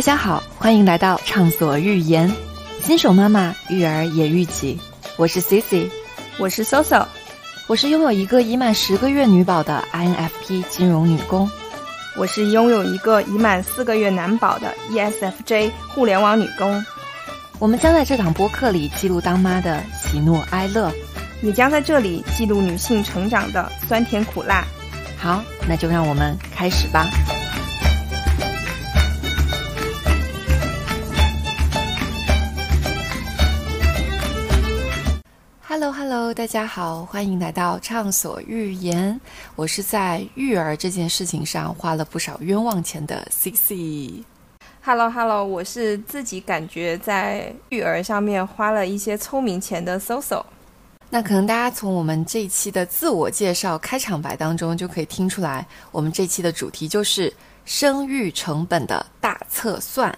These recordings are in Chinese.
大家好，欢迎来到畅所欲言，新手妈妈育儿也育己。我是 Cici，我是 Soso，我是拥有一个已满十个月女宝的 INFP 金融女工，我是拥有一个已满四个月男宝的 ESFJ 互联网女工。我们将在这档播客里记录当妈的喜怒哀乐，也将在这里记录女性成长的酸甜苦辣。好，那就让我们开始吧。Hello 大家好，欢迎来到畅所欲言。我是在育儿这件事情上花了不少冤枉钱的 Cici。Hello Hello，我是自己感觉在育儿上面花了一些聪明钱的 Soso。那可能大家从我们这一期的自我介绍开场白当中就可以听出来，我们这期的主题就是生育成本的大测算。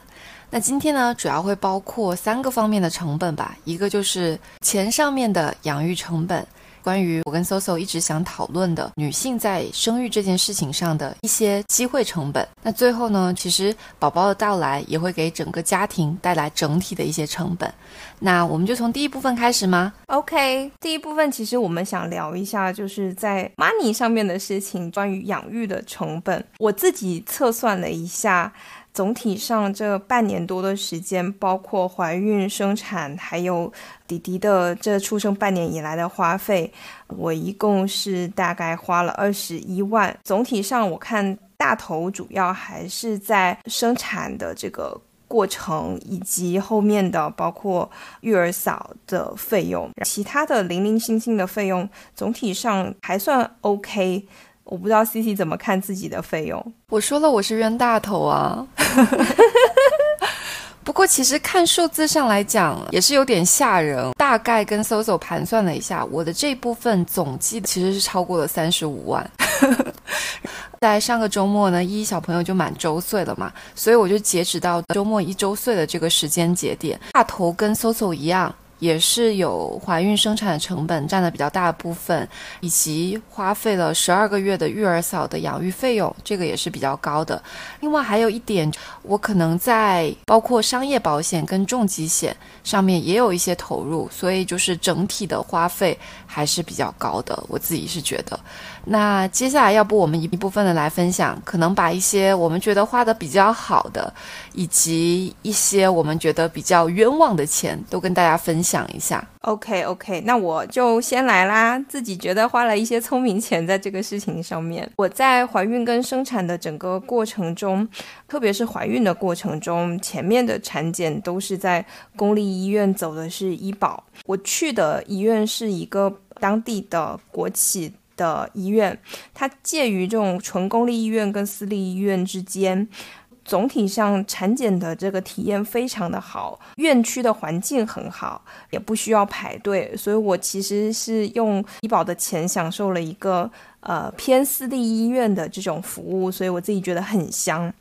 那今天呢，主要会包括三个方面的成本吧，一个就是钱上面的养育成本。关于我跟 Soso 一直想讨论的女性在生育这件事情上的一些机会成本。那最后呢，其实宝宝的到来也会给整个家庭带来整体的一些成本。那我们就从第一部分开始吗？OK，第一部分其实我们想聊一下，就是在 money 上面的事情，关于养育的成本。我自己测算了一下。总体上，这半年多的时间，包括怀孕、生产，还有弟弟的这出生半年以来的花费，我一共是大概花了二十一万。总体上，我看大头主要还是在生产的这个过程，以及后面的包括育儿嫂的费用，其他的零零星星的费用，总体上还算 OK。我不知道 C C 怎么看自己的费用。我说了，我是冤大头啊。不过其实看数字上来讲，也是有点吓人。大概跟 Soso 盘算了一下，我的这部分总计其实是超过了三十五万。在上个周末呢，依依小朋友就满周岁了嘛，所以我就截止到周末一周岁的这个时间节点，大头跟 Soso 一样。也是有怀孕生产成本占了比较大部分，以及花费了十二个月的育儿嫂的养育费用，这个也是比较高的。另外还有一点，我可能在包括商业保险跟重疾险上面也有一些投入，所以就是整体的花费还是比较高的。我自己是觉得。那接下来要不我们一部分的来分享，可能把一些我们觉得花的比较好的，以及一些我们觉得比较冤枉的钱，都跟大家分享讲一下。OK OK，那我就先来啦。自己觉得花了一些聪明钱在这个事情上面。我在怀孕跟生产的整个过程中，特别是怀孕的过程中，前面的产检都是在公立医院走的是医保。我去的医院是一个当地的国企。的医院，它介于这种纯公立医院跟私立医院之间，总体上产检的这个体验非常的好，院区的环境很好，也不需要排队，所以我其实是用医保的钱享受了一个。呃，偏私立医院的这种服务，所以我自己觉得很香。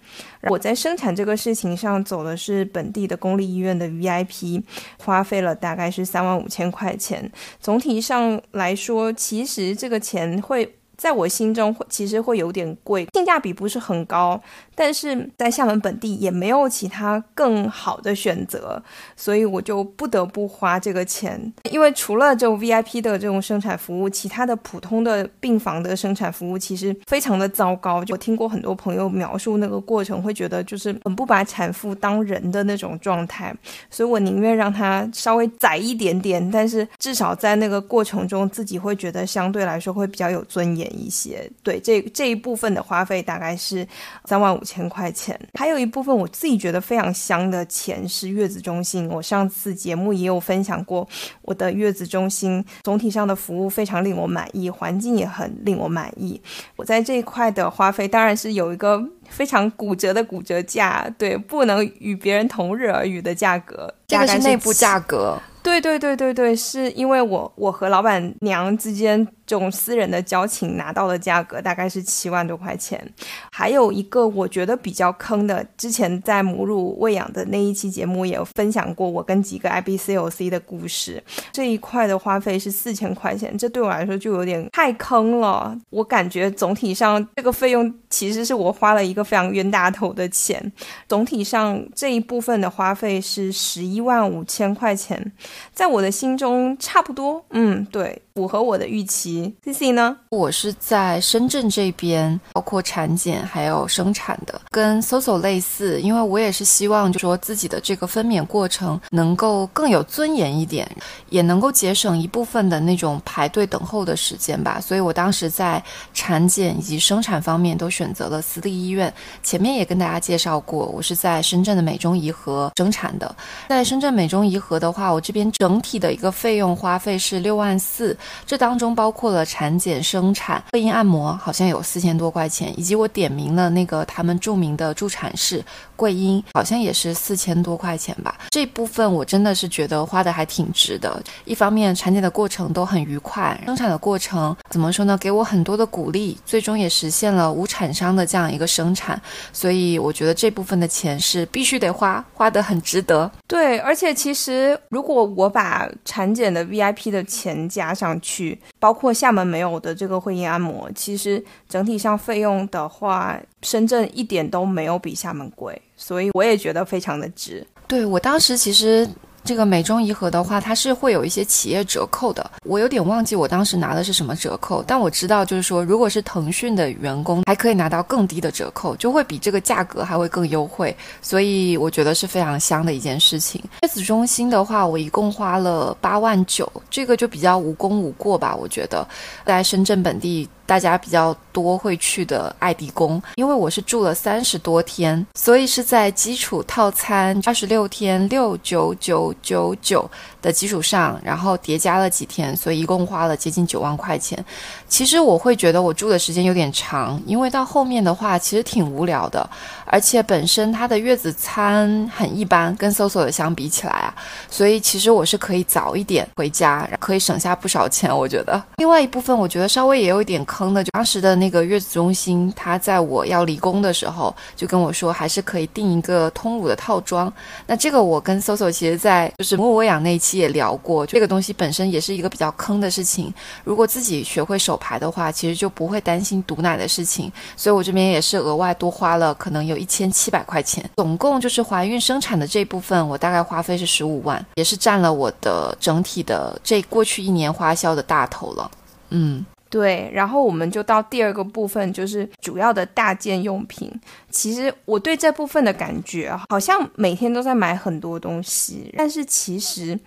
我在生产这个事情上走的是本地的公立医院的 VIP，花费了大概是三万五千块钱。总体上来说，其实这个钱会。在我心中会其实会有点贵，性价比不是很高，但是在厦门本地也没有其他更好的选择，所以我就不得不花这个钱。因为除了这种 VIP 的这种生产服务，其他的普通的病房的生产服务其实非常的糟糕。我听过很多朋友描述那个过程，会觉得就是很不把产妇当人的那种状态，所以我宁愿让它稍微窄一点点，但是至少在那个过程中自己会觉得相对来说会比较有尊严。一些对这这一部分的花费大概是三万五千块钱，还有一部分我自己觉得非常香的钱是月子中心。我上次节目也有分享过，我的月子中心总体上的服务非常令我满意，环境也很令我满意。我在这一块的花费当然是有一个非常骨折的骨折价，对，不能与别人同日而语的价格，这个是内部价格。对对对对对，是因为我我和老板娘之间。这种私人的交情拿到的价格大概是七万多块钱。还有一个我觉得比较坑的，之前在母乳喂养的那一期节目也有分享过，我跟几个 IBCOC 的故事。这一块的花费是四千块钱，这对我来说就有点太坑了。我感觉总体上这个费用其实是我花了一个非常冤大头的钱。总体上这一部分的花费是十一万五千块钱，在我的心中差不多，嗯，对。符合我的预期。C C 呢？我是在深圳这边，包括产检还有生产的，跟 Soso 类似。因为我也是希望，就说自己的这个分娩过程能够更有尊严一点，也能够节省一部分的那种排队等候的时间吧。所以我当时在产检以及生产方面都选择了私立医院。前面也跟大家介绍过，我是在深圳的美中颐和生产的。在深圳美中颐和的话，我这边整体的一个费用花费是六万四。这当中包括了产检、生产、会阴按摩，好像有四千多块钱，以及我点名了那个他们著名的助产士桂英，好像也是四千多块钱吧。这部分我真的是觉得花的还挺值的。一方面产检的过程都很愉快，生产的过程怎么说呢？给我很多的鼓励，最终也实现了无产伤的这样一个生产。所以我觉得这部分的钱是必须得花，花的很值得。对，而且其实如果我把产检的 VIP 的钱加上。去包括厦门没有的这个会阴按摩，其实整体上费用的话，深圳一点都没有比厦门贵，所以我也觉得非常的值。对我当时其实。这个美中宜和的话，它是会有一些企业折扣的。我有点忘记我当时拿的是什么折扣，但我知道就是说，如果是腾讯的员工，还可以拿到更低的折扣，就会比这个价格还会更优惠。所以我觉得是非常香的一件事情。月子中心的话，我一共花了八万九，这个就比较无功无过吧。我觉得在深圳本地。大家比较多会去的爱迪宫，因为我是住了三十多天，所以是在基础套餐二十六天六九九九九的基础上，然后叠加了几天，所以一共花了接近九万块钱。其实我会觉得我住的时间有点长，因为到后面的话其实挺无聊的，而且本身它的月子餐很一般，跟搜索的相比起来啊，所以其实我是可以早一点回家，可以省下不少钱。我觉得另外一部分，我觉得稍微也有一点坑。当时的那个月子中心，他在我要离宫的时候就跟我说，还是可以订一个通乳的套装。那这个我跟 Soso 其实在就是母乳喂养那一期也聊过，这个东西本身也是一个比较坑的事情。如果自己学会手排的话，其实就不会担心堵奶的事情。所以我这边也是额外多花了可能有一千七百块钱，总共就是怀孕生产的这部分，我大概花费是十五万，也是占了我的整体的这过去一年花销的大头了。嗯。对，然后我们就到第二个部分，就是主要的大件用品。其实我对这部分的感觉，好像每天都在买很多东西，但是其实。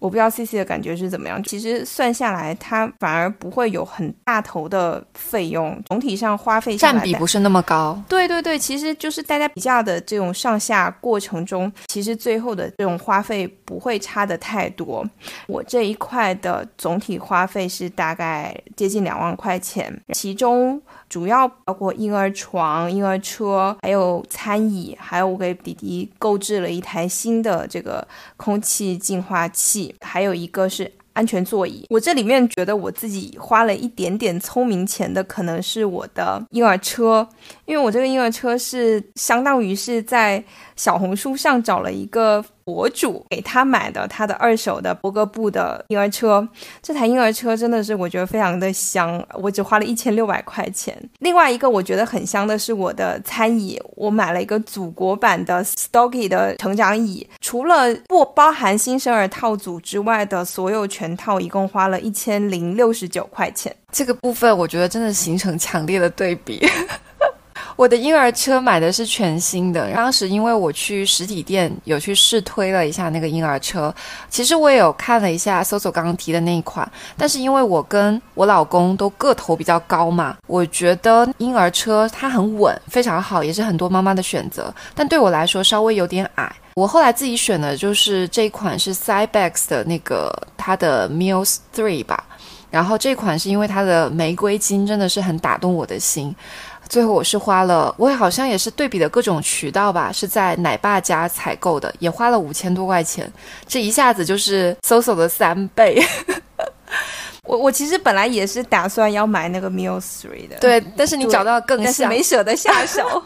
我不知道 C C 的感觉是怎么样。其实算下来，它反而不会有很大头的费用，总体上花费占比不是那么高。对对对，其实就是大家比较的这种上下过程中，其实最后的这种花费不会差的太多。我这一块的总体花费是大概接近两万块钱，其中。主要包括婴儿床、婴儿车，还有餐椅，还有我给弟弟购置了一台新的这个空气净化器，还有一个是安全座椅。我这里面觉得我自己花了一点点聪明钱的，可能是我的婴儿车，因为我这个婴儿车是相当于是在小红书上找了一个。博主给他买的他的二手的博格布的婴儿车，这台婴儿车真的是我觉得非常的香，我只花了一千六百块钱。另外一个我觉得很香的是我的餐椅，我买了一个祖国版的 Stocky 的成长椅，除了不包含新生儿套组之外的所有全套，一共花了一千零六十九块钱。这个部分我觉得真的形成强烈的对比。我的婴儿车买的是全新的，当时因为我去实体店有去试推了一下那个婴儿车，其实我也有看了一下搜索刚刚提的那一款，但是因为我跟我老公都个头比较高嘛，我觉得婴儿车它很稳，非常好，也是很多妈妈的选择，但对我来说稍微有点矮。我后来自己选的就是这一款是 Cybex 的那个它的 Meals Three 吧，然后这款是因为它的玫瑰金真的是很打动我的心。最后我是花了，我也好像也是对比的各种渠道吧，是在奶爸家采购的，也花了五千多块钱，这一下子就是搜索的三倍。我我其实本来也是打算要买那个 Mio Three 的，对，但是你找到更但是，没舍得下手。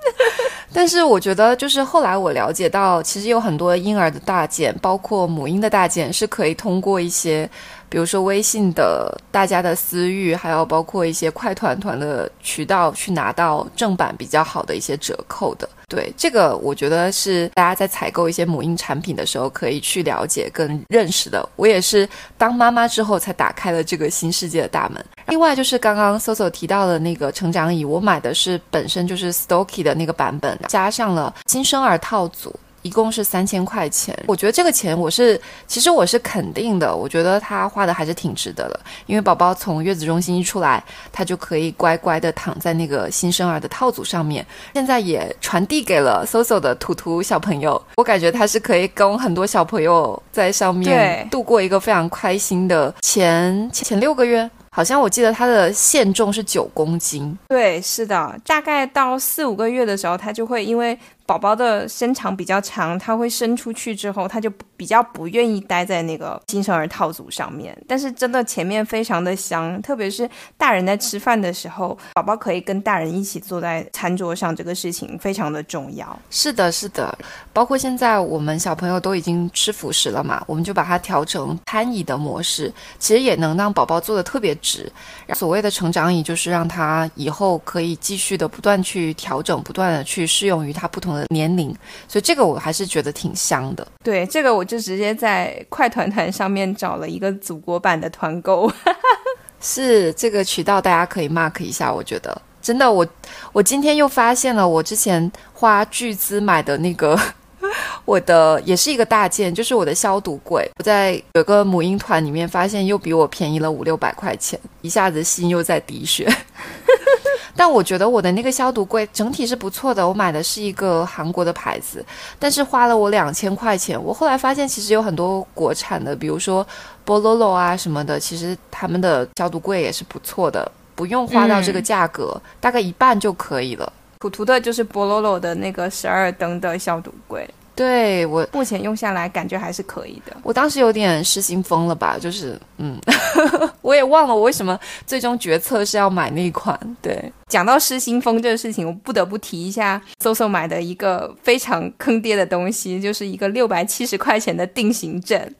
但是我觉得，就是后来我了解到，其实有很多婴儿的大件，包括母婴的大件，是可以通过一些，比如说微信的大家的私域，还有包括一些快团团的渠道，去拿到正版比较好的一些折扣的。对，这个我觉得是大家在采购一些母婴产品的时候可以去了解跟认识的。我也是当妈妈之后才打开了这个新世界的大门。另外就是刚刚 sos 提到的那个成长椅，我买的是本身就是 stoky 的那个版本，加上了新生儿套组。一共是三千块钱，我觉得这个钱我是，其实我是肯定的，我觉得他花的还是挺值得的，因为宝宝从月子中心一出来，他就可以乖乖的躺在那个新生儿的套组上面，现在也传递给了 Soso 的图图小朋友，我感觉他是可以跟很多小朋友在上面度过一个非常开心的前前六个月。好像我记得它的限重是九公斤，对，是的，大概到四五个月的时候，它就会因为。宝宝的身长比较长，他会伸出去之后，他就比较不愿意待在那个新生儿套组上面。但是真的前面非常的香，特别是大人在吃饭的时候，宝宝可以跟大人一起坐在餐桌上，这个事情非常的重要。是的，是的，包括现在我们小朋友都已经吃辅食了嘛，我们就把它调成餐椅的模式，其实也能让宝宝坐的特别直。所谓的成长椅，就是让他以后可以继续的不断去调整，不断的去适用于他不同的。年龄，所以这个我还是觉得挺香的。对，这个我就直接在快团团上面找了一个祖国版的团购，是这个渠道大家可以 mark 一下。我觉得真的，我我今天又发现了我之前花巨资买的那个，我的也是一个大件，就是我的消毒柜。我在有个母婴团里面发现，又比我便宜了五六百块钱，一下子心又在滴血。但我觉得我的那个消毒柜整体是不错的，我买的是一个韩国的牌子，但是花了我两千块钱。我后来发现其实有很多国产的，比如说波罗罗啊什么的，其实他们的消毒柜也是不错的，不用花到这个价格，大概一半就可以了。图图的就是波罗罗的那个十二灯的消毒柜。对我目前用下来感觉还是可以的。我当时有点失心疯了吧，就是嗯，我也忘了我为什么最终决策是要买那一款。对，讲到失心疯这个事情，我不得不提一下搜搜买的一个非常坑爹的东西，就是一个六百七十块钱的定型枕。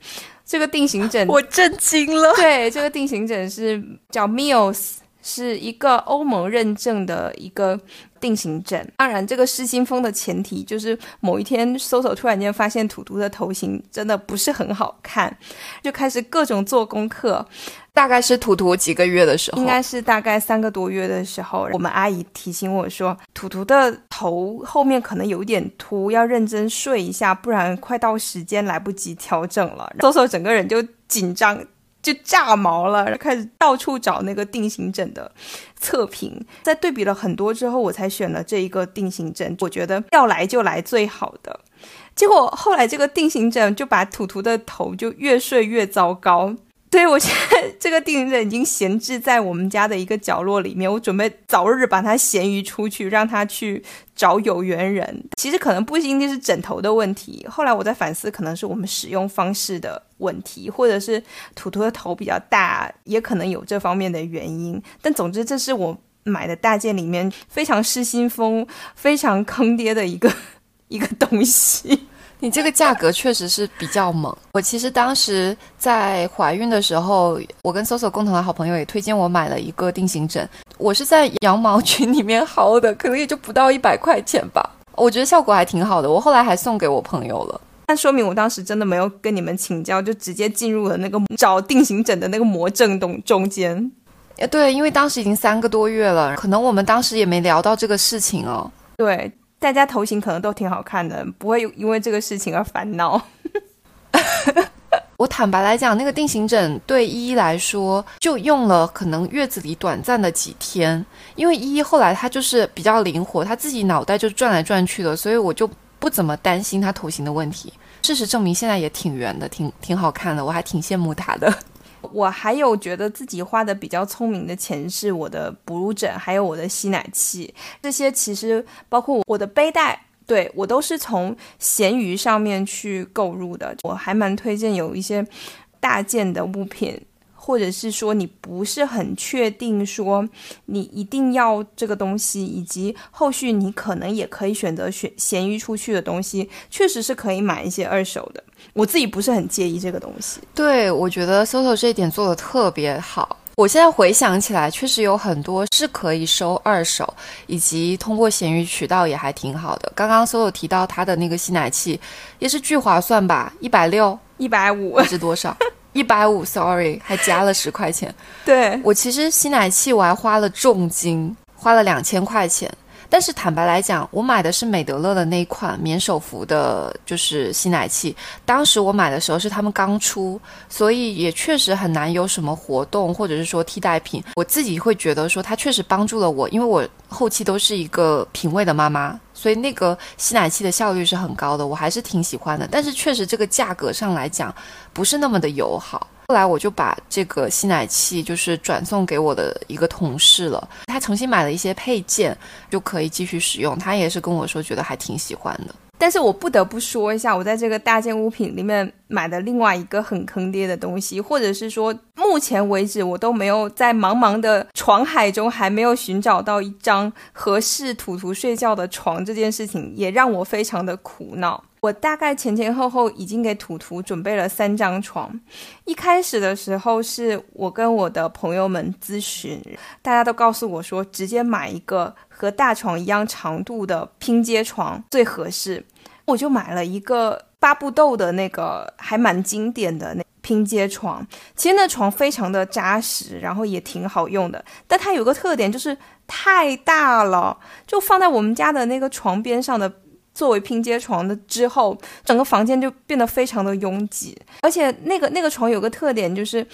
这个定型枕我震惊了。对，这个定型枕是叫 Meals，是一个欧盟认证的一个。定型枕，当然这个失心疯的前提就是某一天搜索突然间发现图图的头型真的不是很好看，就开始各种做功课。大概是图图几个月的时候，应该是大概三个多月的时候，我们阿姨提醒我说，图图的头后面可能有点秃，要认真睡一下，不然快到时间来不及调整了。搜搜整个人就紧张。就炸毛了，开始到处找那个定型枕的测评，在对比了很多之后，我才选了这一个定型枕。我觉得要来就来最好的，结果后来这个定型枕就把图图的头就越睡越糟糕。对我现在 这个定型枕已经闲置在我们家的一个角落里面，我准备早日把它闲鱼出去，让它去找有缘人。其实可能不一定是枕头的问题，后来我在反思，可能是我们使用方式的问题，或者是图图的头比较大，也可能有这方面的原因。但总之，这是我买的大件里面非常失心疯、非常坑爹的一个 一个东西。你这个价格确实是比较猛。我其实当时在怀孕的时候，我跟 Soso 共同的好朋友也推荐我买了一个定型枕。我是在羊毛群里面薅的，可能也就不到一百块钱吧。我觉得效果还挺好的，我后来还送给我朋友了。那说明我当时真的没有跟你们请教，就直接进入了那个找定型枕的那个魔怔中中间。呃，对，因为当时已经三个多月了，可能我们当时也没聊到这个事情哦。对。大家头型可能都挺好看的，不会因为这个事情而烦恼。我坦白来讲，那个定型枕对依依来说，就用了可能月子里短暂的几天，因为依依后来她就是比较灵活，她自己脑袋就转来转去的，所以我就不怎么担心她头型的问题。事实证明，现在也挺圆的，挺挺好看的，我还挺羡慕她的。我还有觉得自己花的比较聪明的钱是我的哺乳枕，还有我的吸奶器，这些其实包括我的背带，对我都是从闲鱼上面去购入的。我还蛮推荐有一些大件的物品。或者是说你不是很确定说你一定要这个东西，以及后续你可能也可以选择选闲鱼出去的东西，确实是可以买一些二手的。我自己不是很介意这个东西。对，我觉得 Soso 这一点做的特别好。我现在回想起来，确实有很多是可以收二手，以及通过闲鱼渠道也还挺好的。刚刚 Soso 提到他的那个吸奶器，也是巨划算吧？一百六、一百五还是多少？一百五，Sorry，还加了十块钱。对我其实吸奶器我还花了重金，花了两千块钱。但是坦白来讲，我买的是美德乐的那一款免手服的，就是吸奶器。当时我买的时候是他们刚出，所以也确实很难有什么活动或者是说替代品。我自己会觉得说它确实帮助了我，因为我后期都是一个品味的妈妈，所以那个吸奶器的效率是很高的，我还是挺喜欢的。但是确实这个价格上来讲，不是那么的友好。后来我就把这个吸奶器就是转送给我的一个同事了，他重新买了一些配件，就可以继续使用。他也是跟我说，觉得还挺喜欢的。但是我不得不说一下，我在这个大件物品里面买的另外一个很坑爹的东西，或者是说，目前为止我都没有在茫茫的床海中还没有寻找到一张合适图图睡觉的床，这件事情也让我非常的苦恼。我大概前前后后已经给图图准备了三张床。一开始的时候是我跟我的朋友们咨询，大家都告诉我说，直接买一个和大床一样长度的拼接床最合适。我就买了一个巴布豆的那个还蛮经典的那拼接床。其实那床非常的扎实，然后也挺好用的。但它有个特点就是太大了，就放在我们家的那个床边上的。作为拼接床的之后，整个房间就变得非常的拥挤，而且那个那个床有个特点，就是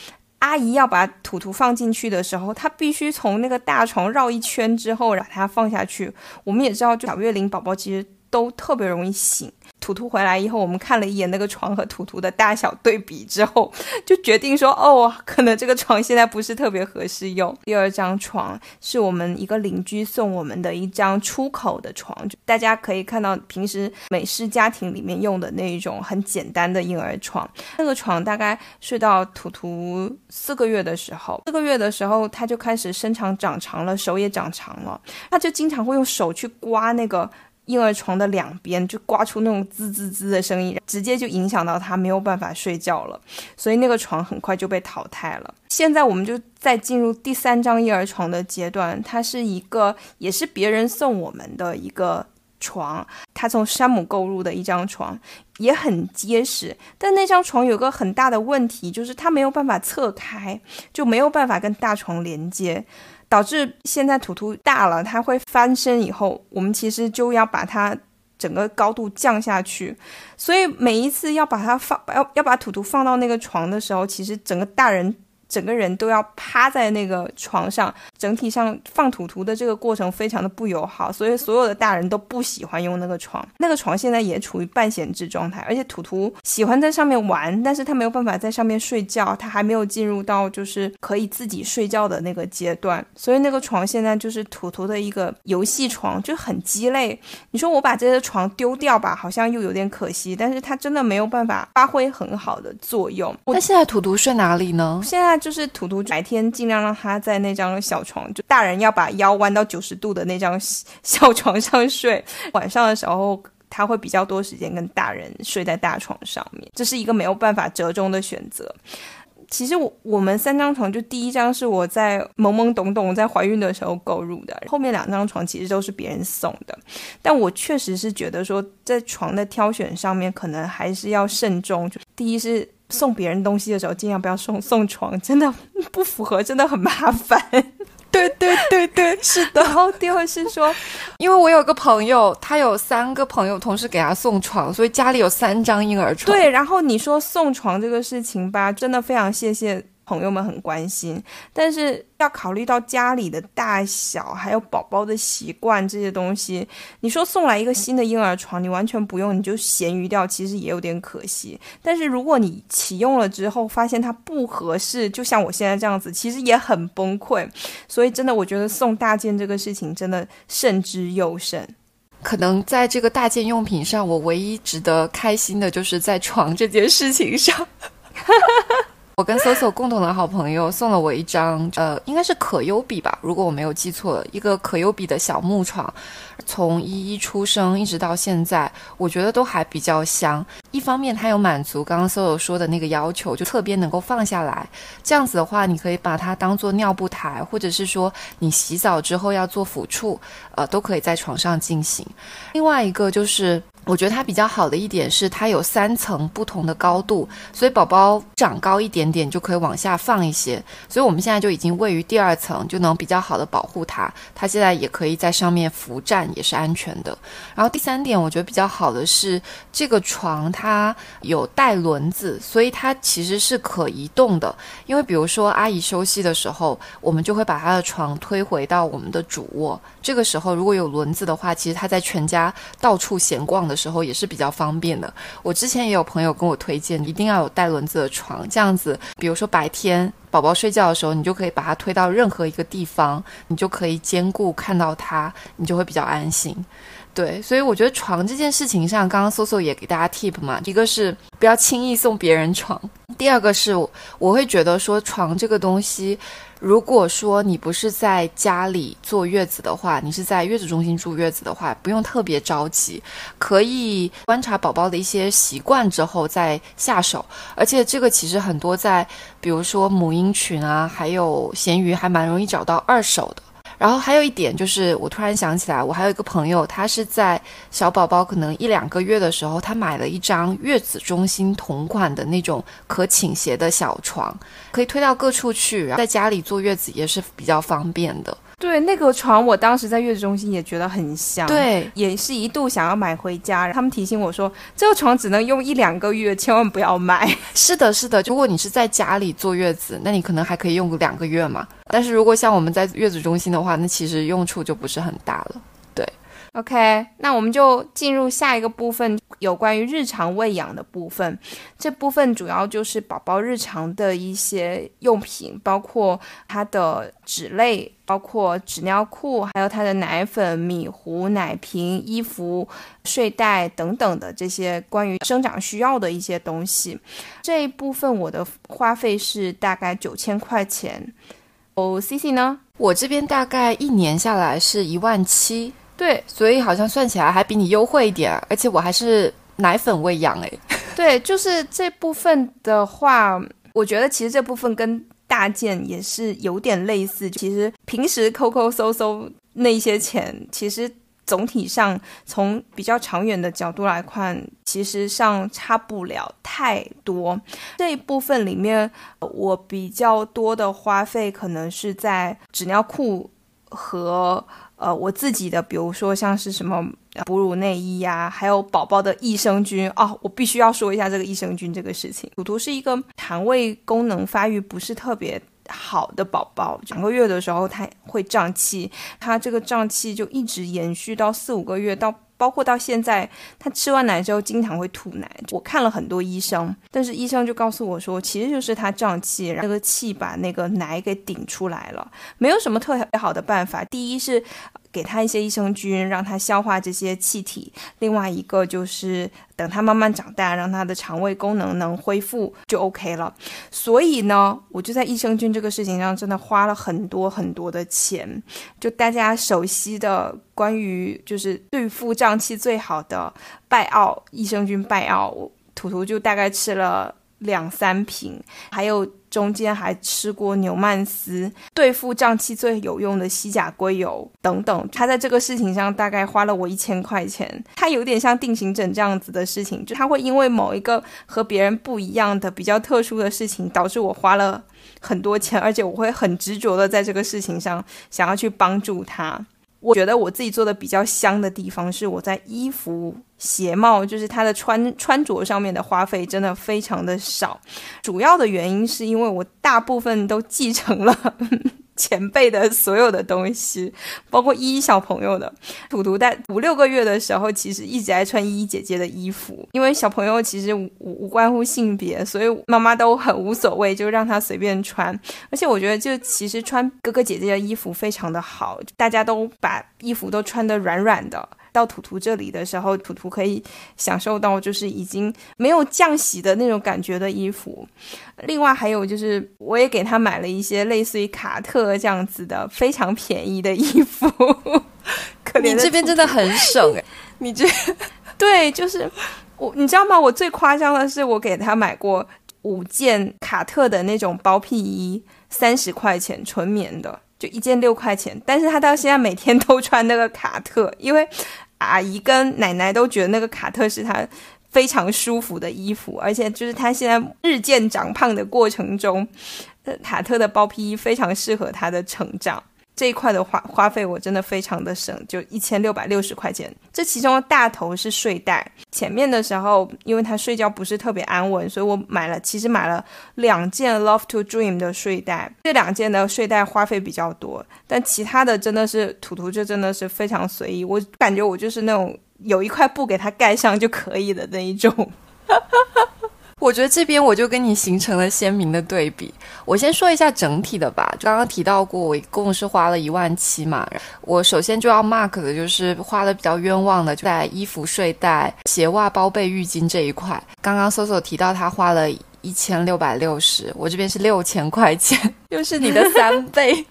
阿姨要把图图放进去的时候，她必须从那个大床绕一圈之后，把它放下去。我们也知道，就小月龄宝宝其实都特别容易醒。图图回来以后，我们看了一眼那个床和图图的大小对比之后，就决定说，哦，可能这个床现在不是特别合适用。第二张床是我们一个邻居送我们的一张出口的床，大家可以看到平时美式家庭里面用的那一种很简单的婴儿床。那个床大概睡到图图四个月的时候，四个月的时候他就开始身长长长了，手也长长了，他就经常会用手去刮那个。婴儿床的两边就刮出那种滋滋滋的声音，直接就影响到他没有办法睡觉了，所以那个床很快就被淘汰了。现在我们就在进入第三张婴儿床的阶段，它是一个也是别人送我们的一个床，他从山姆购入的一张床，也很结实，但那张床有个很大的问题，就是它没有办法侧开，就没有办法跟大床连接。导致现在图图大了，它会翻身以后，我们其实就要把它整个高度降下去，所以每一次要把它放要要把图图放到那个床的时候，其实整个大人。整个人都要趴在那个床上，整体上放图图的这个过程非常的不友好，所以所有的大人都不喜欢用那个床。那个床现在也处于半闲置状态，而且图图喜欢在上面玩，但是他没有办法在上面睡觉，他还没有进入到就是可以自己睡觉的那个阶段，所以那个床现在就是图图的一个游戏床，就很鸡肋。你说我把这个床丢掉吧，好像又有点可惜，但是它真的没有办法发挥很好的作用。那现在图图睡哪里呢？现在。就是图图白天尽量让他在那张小床，就大人要把腰弯到九十度的那张小 床上睡。晚上的时候，他会比较多时间跟大人睡在大床上面。这是一个没有办法折中的选择。其实我我们三张床，就第一张是我在懵懵懂懂在怀孕的时候购入的，后面两张床其实都是别人送的。但我确实是觉得说，在床的挑选上面，可能还是要慎重。就第一是。送别人东西的时候，尽量不要送送床，真的不符合，真的很麻烦。对对对对，是的。然后第二是说，因为我有个朋友，他有三个朋友同时给他送床，所以家里有三张婴儿床。对，然后你说送床这个事情吧，真的非常谢谢。朋友们很关心，但是要考虑到家里的大小，还有宝宝的习惯这些东西。你说送来一个新的婴儿床，你完全不用，你就闲鱼掉，其实也有点可惜。但是如果你启用了之后，发现它不合适，就像我现在这样子，其实也很崩溃。所以真的，我觉得送大件这个事情真的慎之又慎。可能在这个大件用品上，我唯一值得开心的就是在床这件事情上。我跟 Soso 共同的好朋友送了我一张，呃，应该是可优比吧，如果我没有记错，一个可优比的小木床，从一一出生一直到现在，我觉得都还比较香。一方面它有满足刚刚 Soso 说的那个要求，就侧边能够放下来，这样子的话，你可以把它当做尿布台，或者是说你洗澡之后要做抚触，呃，都可以在床上进行。另外一个就是。我觉得它比较好的一点是，它有三层不同的高度，所以宝宝长高一点点就可以往下放一些。所以我们现在就已经位于第二层，就能比较好的保护它。它现在也可以在上面扶站，也是安全的。然后第三点，我觉得比较好的是，这个床它有带轮子，所以它其实是可移动的。因为比如说阿姨休息的时候，我们就会把她的床推回到我们的主卧。这个时候如果有轮子的话，其实她在全家到处闲逛的。时候也是比较方便的。我之前也有朋友跟我推荐，一定要有带轮子的床，这样子，比如说白天宝宝睡觉的时候，你就可以把它推到任何一个地方，你就可以兼顾看到它，你就会比较安心。对，所以我觉得床这件事情上，刚刚搜搜也给大家 tip 嘛，一个是不要轻易送别人床，第二个是我会觉得说床这个东西。如果说你不是在家里坐月子的话，你是在月子中心住月子的话，不用特别着急，可以观察宝宝的一些习惯之后再下手。而且这个其实很多在，比如说母婴群啊，还有闲鱼，还蛮容易找到二手的。然后还有一点就是，我突然想起来，我还有一个朋友，他是在小宝宝可能一两个月的时候，他买了一张月子中心同款的那种可倾斜的小床，可以推到各处去，然后在家里坐月子也是比较方便的。对那个床，我当时在月子中心也觉得很香，对，也是一度想要买回家。他们提醒我说，这个床只能用一两个月，千万不要买。是的，是的。如果你是在家里坐月子，那你可能还可以用个两个月嘛。但是如果像我们在月子中心的话，那其实用处就不是很大了。OK，那我们就进入下一个部分，有关于日常喂养的部分。这部分主要就是宝宝日常的一些用品，包括他的纸类，包括纸尿裤，还有他的奶粉、米糊、奶瓶、衣服、睡袋等等的这些关于生长需要的一些东西。这一部分我的花费是大概九千块钱。哦，C C 呢？我这边大概一年下来是一万七。对，所以好像算起来还比你优惠一点，而且我还是奶粉喂养诶。对，就是这部分的话，我觉得其实这部分跟大件也是有点类似。其实平时抠抠搜搜那些钱，其实总体上从比较长远的角度来看，其实上差不了太多。这一部分里面，我比较多的花费可能是在纸尿裤和。呃，我自己的，比如说像是什么哺乳内衣呀，还有宝宝的益生菌哦，我必须要说一下这个益生菌这个事情。图图是一个肠胃功能发育不是特别好的宝宝，两个月的时候他会胀气，他这个胀气就一直延续到四五个月到。包括到现在，他吃完奶之后经常会吐奶。我看了很多医生，但是医生就告诉我说，其实就是他胀气，那个气把那个奶给顶出来了，没有什么特别好的办法。第一是。给他一些益生菌，让他消化这些气体。另外一个就是等他慢慢长大，让他的肠胃功能能恢复就 OK 了。所以呢，我就在益生菌这个事情上真的花了很多很多的钱。就大家熟悉的关于就是对付胀气最好的拜奥益生菌拜奥，图图就大概吃了两三瓶，还有。中间还吃过牛曼斯对付胀气最有用的西甲硅油等等，他在这个事情上大概花了我一千块钱。他有点像定型枕这样子的事情，就他会因为某一个和别人不一样的比较特殊的事情，导致我花了很多钱，而且我会很执着的在这个事情上想要去帮助他。我觉得我自己做的比较香的地方是我在衣服、鞋帽，就是他的穿穿着上面的花费真的非常的少。主要的原因是因为我大部分都继承了。前辈的所有的东西，包括依依小朋友的，图图在五六个月的时候，其实一直在穿依依姐姐的衣服，因为小朋友其实无无关乎性别，所以妈妈都很无所谓，就让他随便穿。而且我觉得，就其实穿哥哥姐姐的衣服非常的好，大家都把衣服都穿得软软的。到图图这里的时候，图图可以享受到就是已经没有降洗的那种感觉的衣服。另外还有就是，我也给他买了一些类似于卡特这样子的非常便宜的衣服。可怜你这边真的很省哎，你这对就是我，你知道吗？我最夸张的是，我给他买过五件卡特的那种包屁衣，三十块钱纯棉的。就一件六块钱，但是他到现在每天都穿那个卡特，因为阿姨跟奶奶都觉得那个卡特是他非常舒服的衣服，而且就是他现在日渐长胖的过程中，卡特的包皮衣非常适合他的成长。这一块的花花费我真的非常的省，就一千六百六十块钱。这其中的大头是睡袋，前面的时候因为他睡觉不是特别安稳，所以我买了，其实买了两件 Love to Dream 的睡袋。这两件的睡袋花费比较多，但其他的真的是图图，就真的是非常随意。我感觉我就是那种有一块布给他盖上就可以的那一种。我觉得这边我就跟你形成了鲜明的对比。我先说一下整体的吧，刚刚提到过，我一共是花了一万七嘛。我首先就要 mark 的就是花的比较冤枉的，在衣服、睡袋、鞋袜、包被、浴巾这一块。刚刚 soso 提到他花了一千六百六十，我这边是六千块钱，又是你的三倍。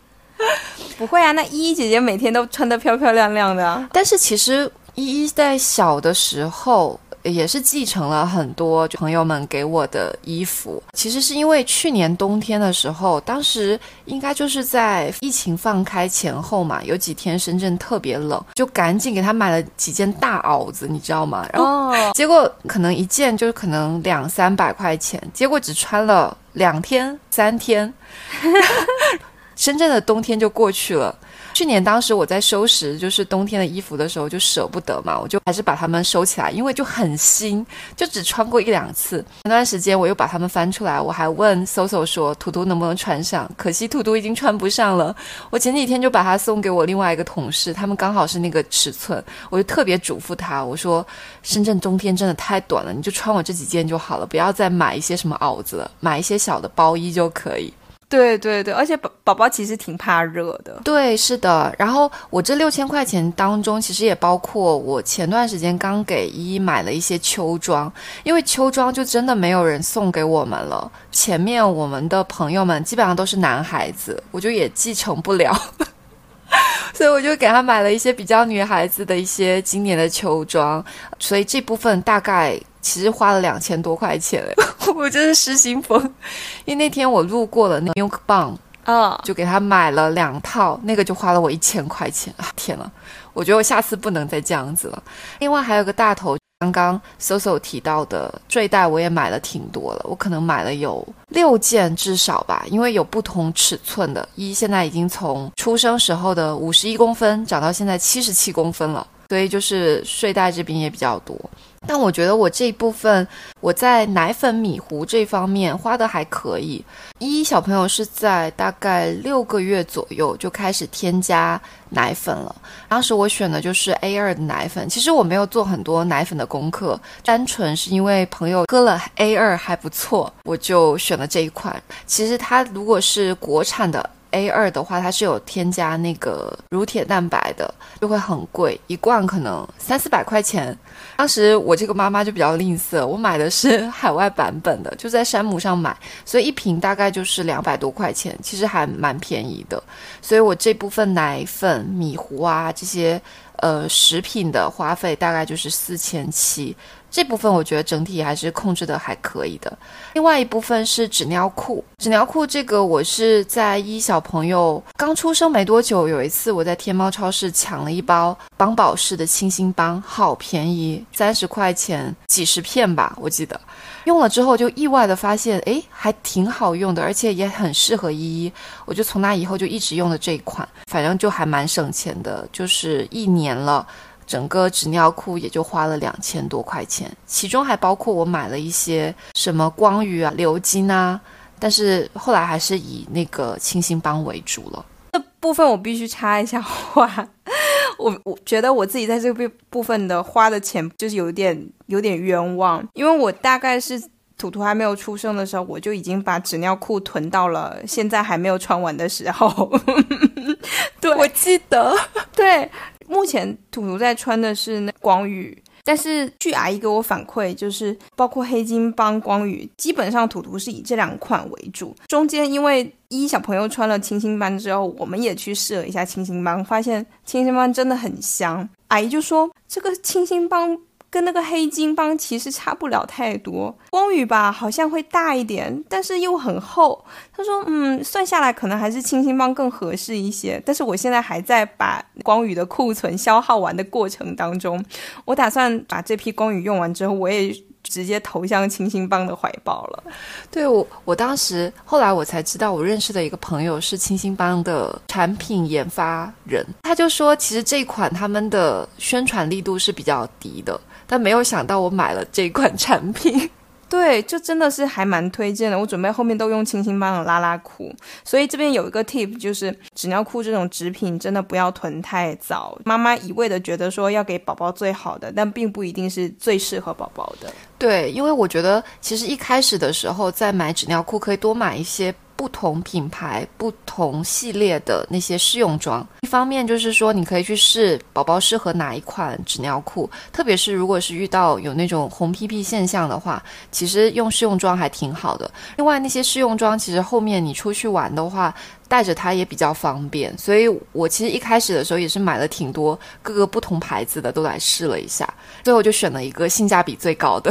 不会啊，那依依姐姐每天都穿的漂漂亮亮的。但是其实依依在小的时候。也是继承了很多朋友们给我的衣服。其实是因为去年冬天的时候，当时应该就是在疫情放开前后嘛，有几天深圳特别冷，就赶紧给他买了几件大袄子，你知道吗？然后结果可能一件就是可能两三百块钱，结果只穿了两天三天，深圳的冬天就过去了。去年当时我在收拾就是冬天的衣服的时候，就舍不得嘛，我就还是把它们收起来，因为就很新，就只穿过一两次。前段时间我又把它们翻出来，我还问 Soso 说图图能不能穿上，可惜图图已经穿不上了。我前几天就把它送给我另外一个同事，他们刚好是那个尺寸，我就特别嘱咐他，我说深圳冬天真的太短了，你就穿我这几件就好了，不要再买一些什么袄子了，买一些小的包衣就可以。对对对，而且宝宝宝其实挺怕热的。对，是的。然后我这六千块钱当中，其实也包括我前段时间刚给依依买了一些秋装，因为秋装就真的没有人送给我们了。前面我们的朋友们基本上都是男孩子，我就也继承不了，所以我就给他买了一些比较女孩子的一些今年的秋装。所以这部分大概。其实花了两千多块钱 我真是失心疯。因为那天我路过了那 Milk 棒，啊，就给他买了两套，那个就花了我一千块钱啊！天呐，我觉得我下次不能再这样子了。另外还有个大头，刚刚 Soso 提到的坠带，我也买了挺多了，我可能买了有六件至少吧，因为有不同尺寸的。一现在已经从出生时候的五十一公分长到现在七十七公分了，所以就是睡袋这边也比较多。但我觉得我这一部分我在奶粉米糊这方面花的还可以。依依小朋友是在大概六个月左右就开始添加奶粉了。当时我选的就是 A 二的奶粉，其实我没有做很多奶粉的功课，单纯是因为朋友喝了 A 二还不错，我就选了这一款。其实它如果是国产的。A 二的话，它是有添加那个乳铁蛋白的，就会很贵，一罐可能三四百块钱。当时我这个妈妈就比较吝啬，我买的是海外版本的，就在山姆上买，所以一瓶大概就是两百多块钱，其实还蛮便宜的。所以我这部分奶粉、米糊啊这些呃食品的花费大概就是四千七。这部分我觉得整体还是控制的还可以的。另外一部分是纸尿裤，纸尿裤这个我是在一小朋友刚出生没多久，有一次我在天猫超市抢了一包邦宝适的清新邦，好便宜，三十块钱几十片吧，我记得。用了之后就意外的发现，哎，还挺好用的，而且也很适合依依。我就从那以后就一直用的这一款，反正就还蛮省钱的，就是一年了。整个纸尿裤也就花了两千多块钱，其中还包括我买了一些什么光雨啊、鎏金啊，但是后来还是以那个清新帮为主了。这部分我必须插一下话，我我觉得我自己在这个部分的花的钱就是有点有点冤枉，因为我大概是图图还没有出生的时候，我就已经把纸尿裤囤到了现在还没有穿完的时候。对，我记得，对。目前图图在穿的是那光宇。但是据阿姨给我反馈，就是包括黑金帮、光宇，基本上图图是以这两款为主。中间因为一小朋友穿了清新帮之后，我们也去试了一下清新帮，发现清新帮真的很香。阿姨就说这个清新帮。跟那个黑金帮其实差不了太多，光宇吧好像会大一点，但是又很厚。他说，嗯，算下来可能还是清新帮更合适一些。但是我现在还在把光宇的库存消耗完的过程当中，我打算把这批光宇用完之后，我也直接投向清新帮的怀抱了。对我，我当时后来我才知道，我认识的一个朋友是清新帮的产品研发人，他就说，其实这款他们的宣传力度是比较低的。但没有想到我买了这款产品，对，就真的是还蛮推荐的。我准备后面都用清新帮的拉拉裤，所以这边有一个 tip，就是纸尿裤这种纸品真的不要囤太早。妈妈一味的觉得说要给宝宝最好的，但并不一定是最适合宝宝的。对，因为我觉得其实一开始的时候在买纸尿裤可以多买一些。不同品牌、不同系列的那些试用装，一方面就是说你可以去试宝宝适合哪一款纸尿裤，特别是如果是遇到有那种红屁屁现象的话，其实用试用装还挺好的。另外那些试用装其实后面你出去玩的话，带着它也比较方便。所以我其实一开始的时候也是买了挺多各个不同牌子的都来试了一下，最后就选了一个性价比最高的。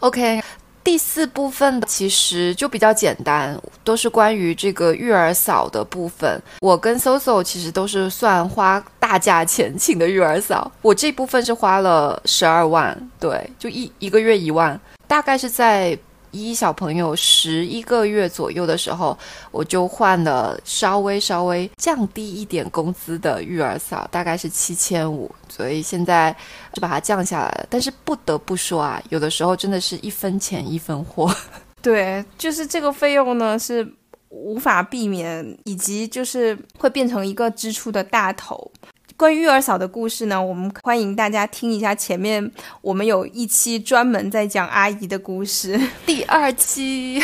OK。第四部分的其实就比较简单，都是关于这个育儿嫂的部分。我跟 Soso 其实都是算花大价钱请的育儿嫂，我这部分是花了十二万，对，就一一个月一万，大概是在。一小朋友十一个月左右的时候，我就换了稍微稍微降低一点工资的育儿嫂，大概是七千五，所以现在就把它降下来了。但是不得不说啊，有的时候真的是一分钱一分货。对，就是这个费用呢是无法避免，以及就是会变成一个支出的大头。关于育儿嫂的故事呢，我们欢迎大家听一下前面我们有一期专门在讲阿姨的故事，第二期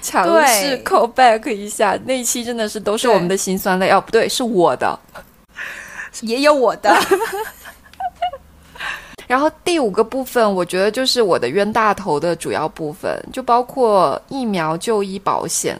强势 call back 一下，那一期真的是都是我们的辛酸泪哦，不对，是我的，也有我的。然后第五个部分，我觉得就是我的冤大头的主要部分，就包括疫苗、就医保险。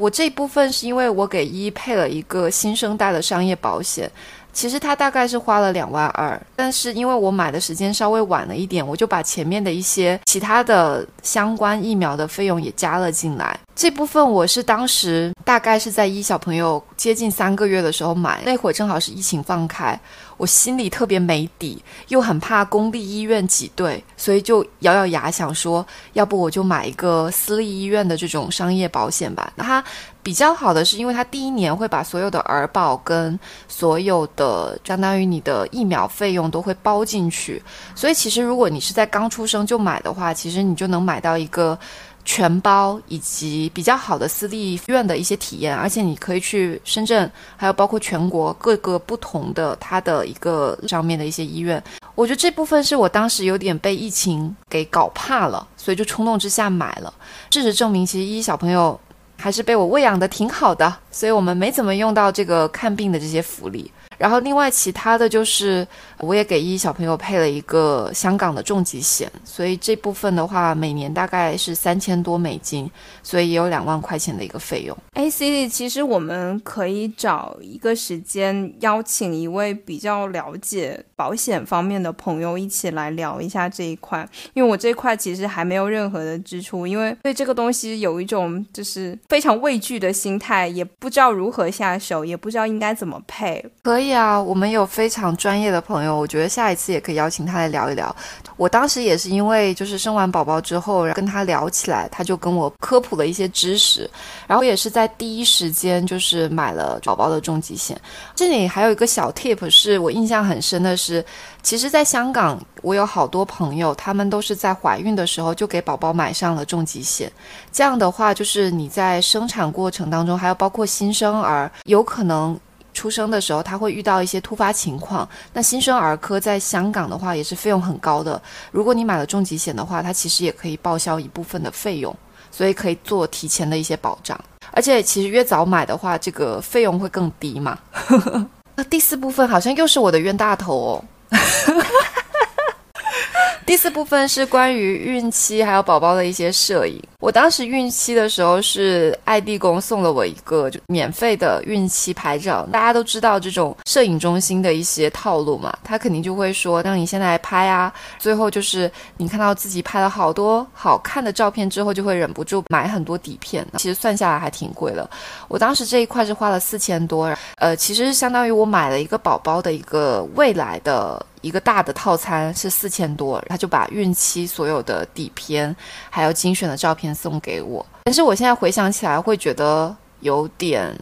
我这一部分是因为我给一配了一个新生代的商业保险。其实他大概是花了两万二，但是因为我买的时间稍微晚了一点，我就把前面的一些其他的相关疫苗的费用也加了进来。这部分我是当时大概是在一小朋友接近三个月的时候买，那会儿正好是疫情放开，我心里特别没底，又很怕公立医院挤兑，所以就咬咬牙想说，要不我就买一个私立医院的这种商业保险吧。它比较好的是，因为它第一年会把所有的儿保跟所有的相当于你的疫苗费用都会包进去，所以其实如果你是在刚出生就买的话，其实你就能买到一个。全包以及比较好的私立医院的一些体验，而且你可以去深圳，还有包括全国各个不同的它的一个上面的一些医院。我觉得这部分是我当时有点被疫情给搞怕了，所以就冲动之下买了。事实证明，其实一小朋友还是被我喂养的挺好的，所以我们没怎么用到这个看病的这些福利。然后另外其他的就是，我也给依依小朋友配了一个香港的重疾险，所以这部分的话每年大概是三千多美金，所以也有两万块钱的一个费用。A C D，其实我们可以找一个时间邀请一位比较了解保险方面的朋友一起来聊一下这一块，因为我这块其实还没有任何的支出，因为对这个东西有一种就是非常畏惧的心态，也不知道如何下手，也不知道应该怎么配。可以。对啊，我们有非常专业的朋友，我觉得下一次也可以邀请他来聊一聊。我当时也是因为就是生完宝宝之后跟他聊起来，他就跟我科普了一些知识，然后也是在第一时间就是买了宝宝的重疾险。这里还有一个小 tip 是我印象很深的是，其实在香港我有好多朋友，他们都是在怀孕的时候就给宝宝买上了重疾险。这样的话，就是你在生产过程当中，还有包括新生儿有可能。出生的时候，他会遇到一些突发情况。那新生儿科在香港的话也是费用很高的。如果你买了重疾险的话，它其实也可以报销一部分的费用，所以可以做提前的一些保障。而且其实越早买的话，这个费用会更低嘛。那第四部分好像又是我的冤大头哦。第四部分是关于孕期还有宝宝的一些摄影。我当时孕期的时候是爱地公送了我一个就免费的孕期拍照。大家都知道这种摄影中心的一些套路嘛，他肯定就会说，当你现在拍啊，最后就是你看到自己拍了好多好看的照片之后，就会忍不住买很多底片。其实算下来还挺贵的。我当时这一块是花了四千多，呃，其实相当于我买了一个宝宝的一个未来的。一个大的套餐是四千多，他就把孕期所有的底片还有精选的照片送给我。但是我现在回想起来，会觉得有点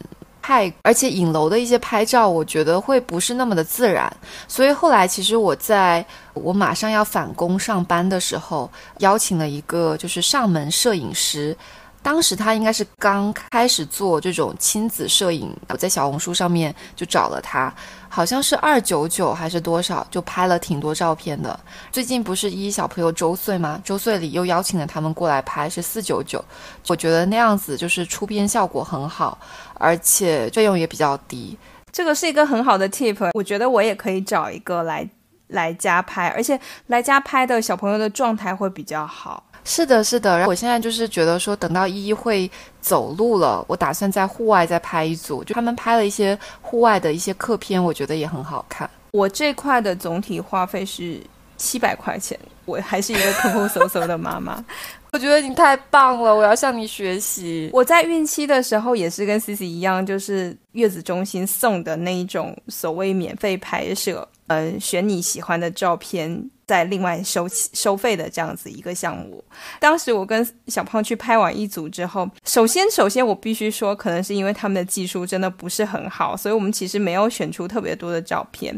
太，而且影楼的一些拍照，我觉得会不是那么的自然。所以后来，其实我在我马上要返工上班的时候，邀请了一个就是上门摄影师。当时他应该是刚开始做这种亲子摄影，我在小红书上面就找了他，好像是二九九还是多少，就拍了挺多照片的。最近不是一小朋友周岁吗？周岁里又邀请了他们过来拍，是四九九。我觉得那样子就是出片效果很好，而且费用也比较低。这个是一个很好的 tip，我觉得我也可以找一个来来家拍，而且来家拍的小朋友的状态会比较好。是的，是的。然后我现在就是觉得说，等到依依会走路了，我打算在户外再拍一组。就他们拍了一些户外的一些客片，我觉得也很好看。我这块的总体花费是七百块钱，我还是一个抠抠搜搜的妈妈。我觉得你太棒了，我要向你学习。我在孕期的时候也是跟 C C 一样，就是月子中心送的那一种所谓免费拍摄，呃，选你喜欢的照片。再另外收收费的这样子一个项目，当时我跟小胖去拍完一组之后，首先首先我必须说，可能是因为他们的技术真的不是很好，所以我们其实没有选出特别多的照片。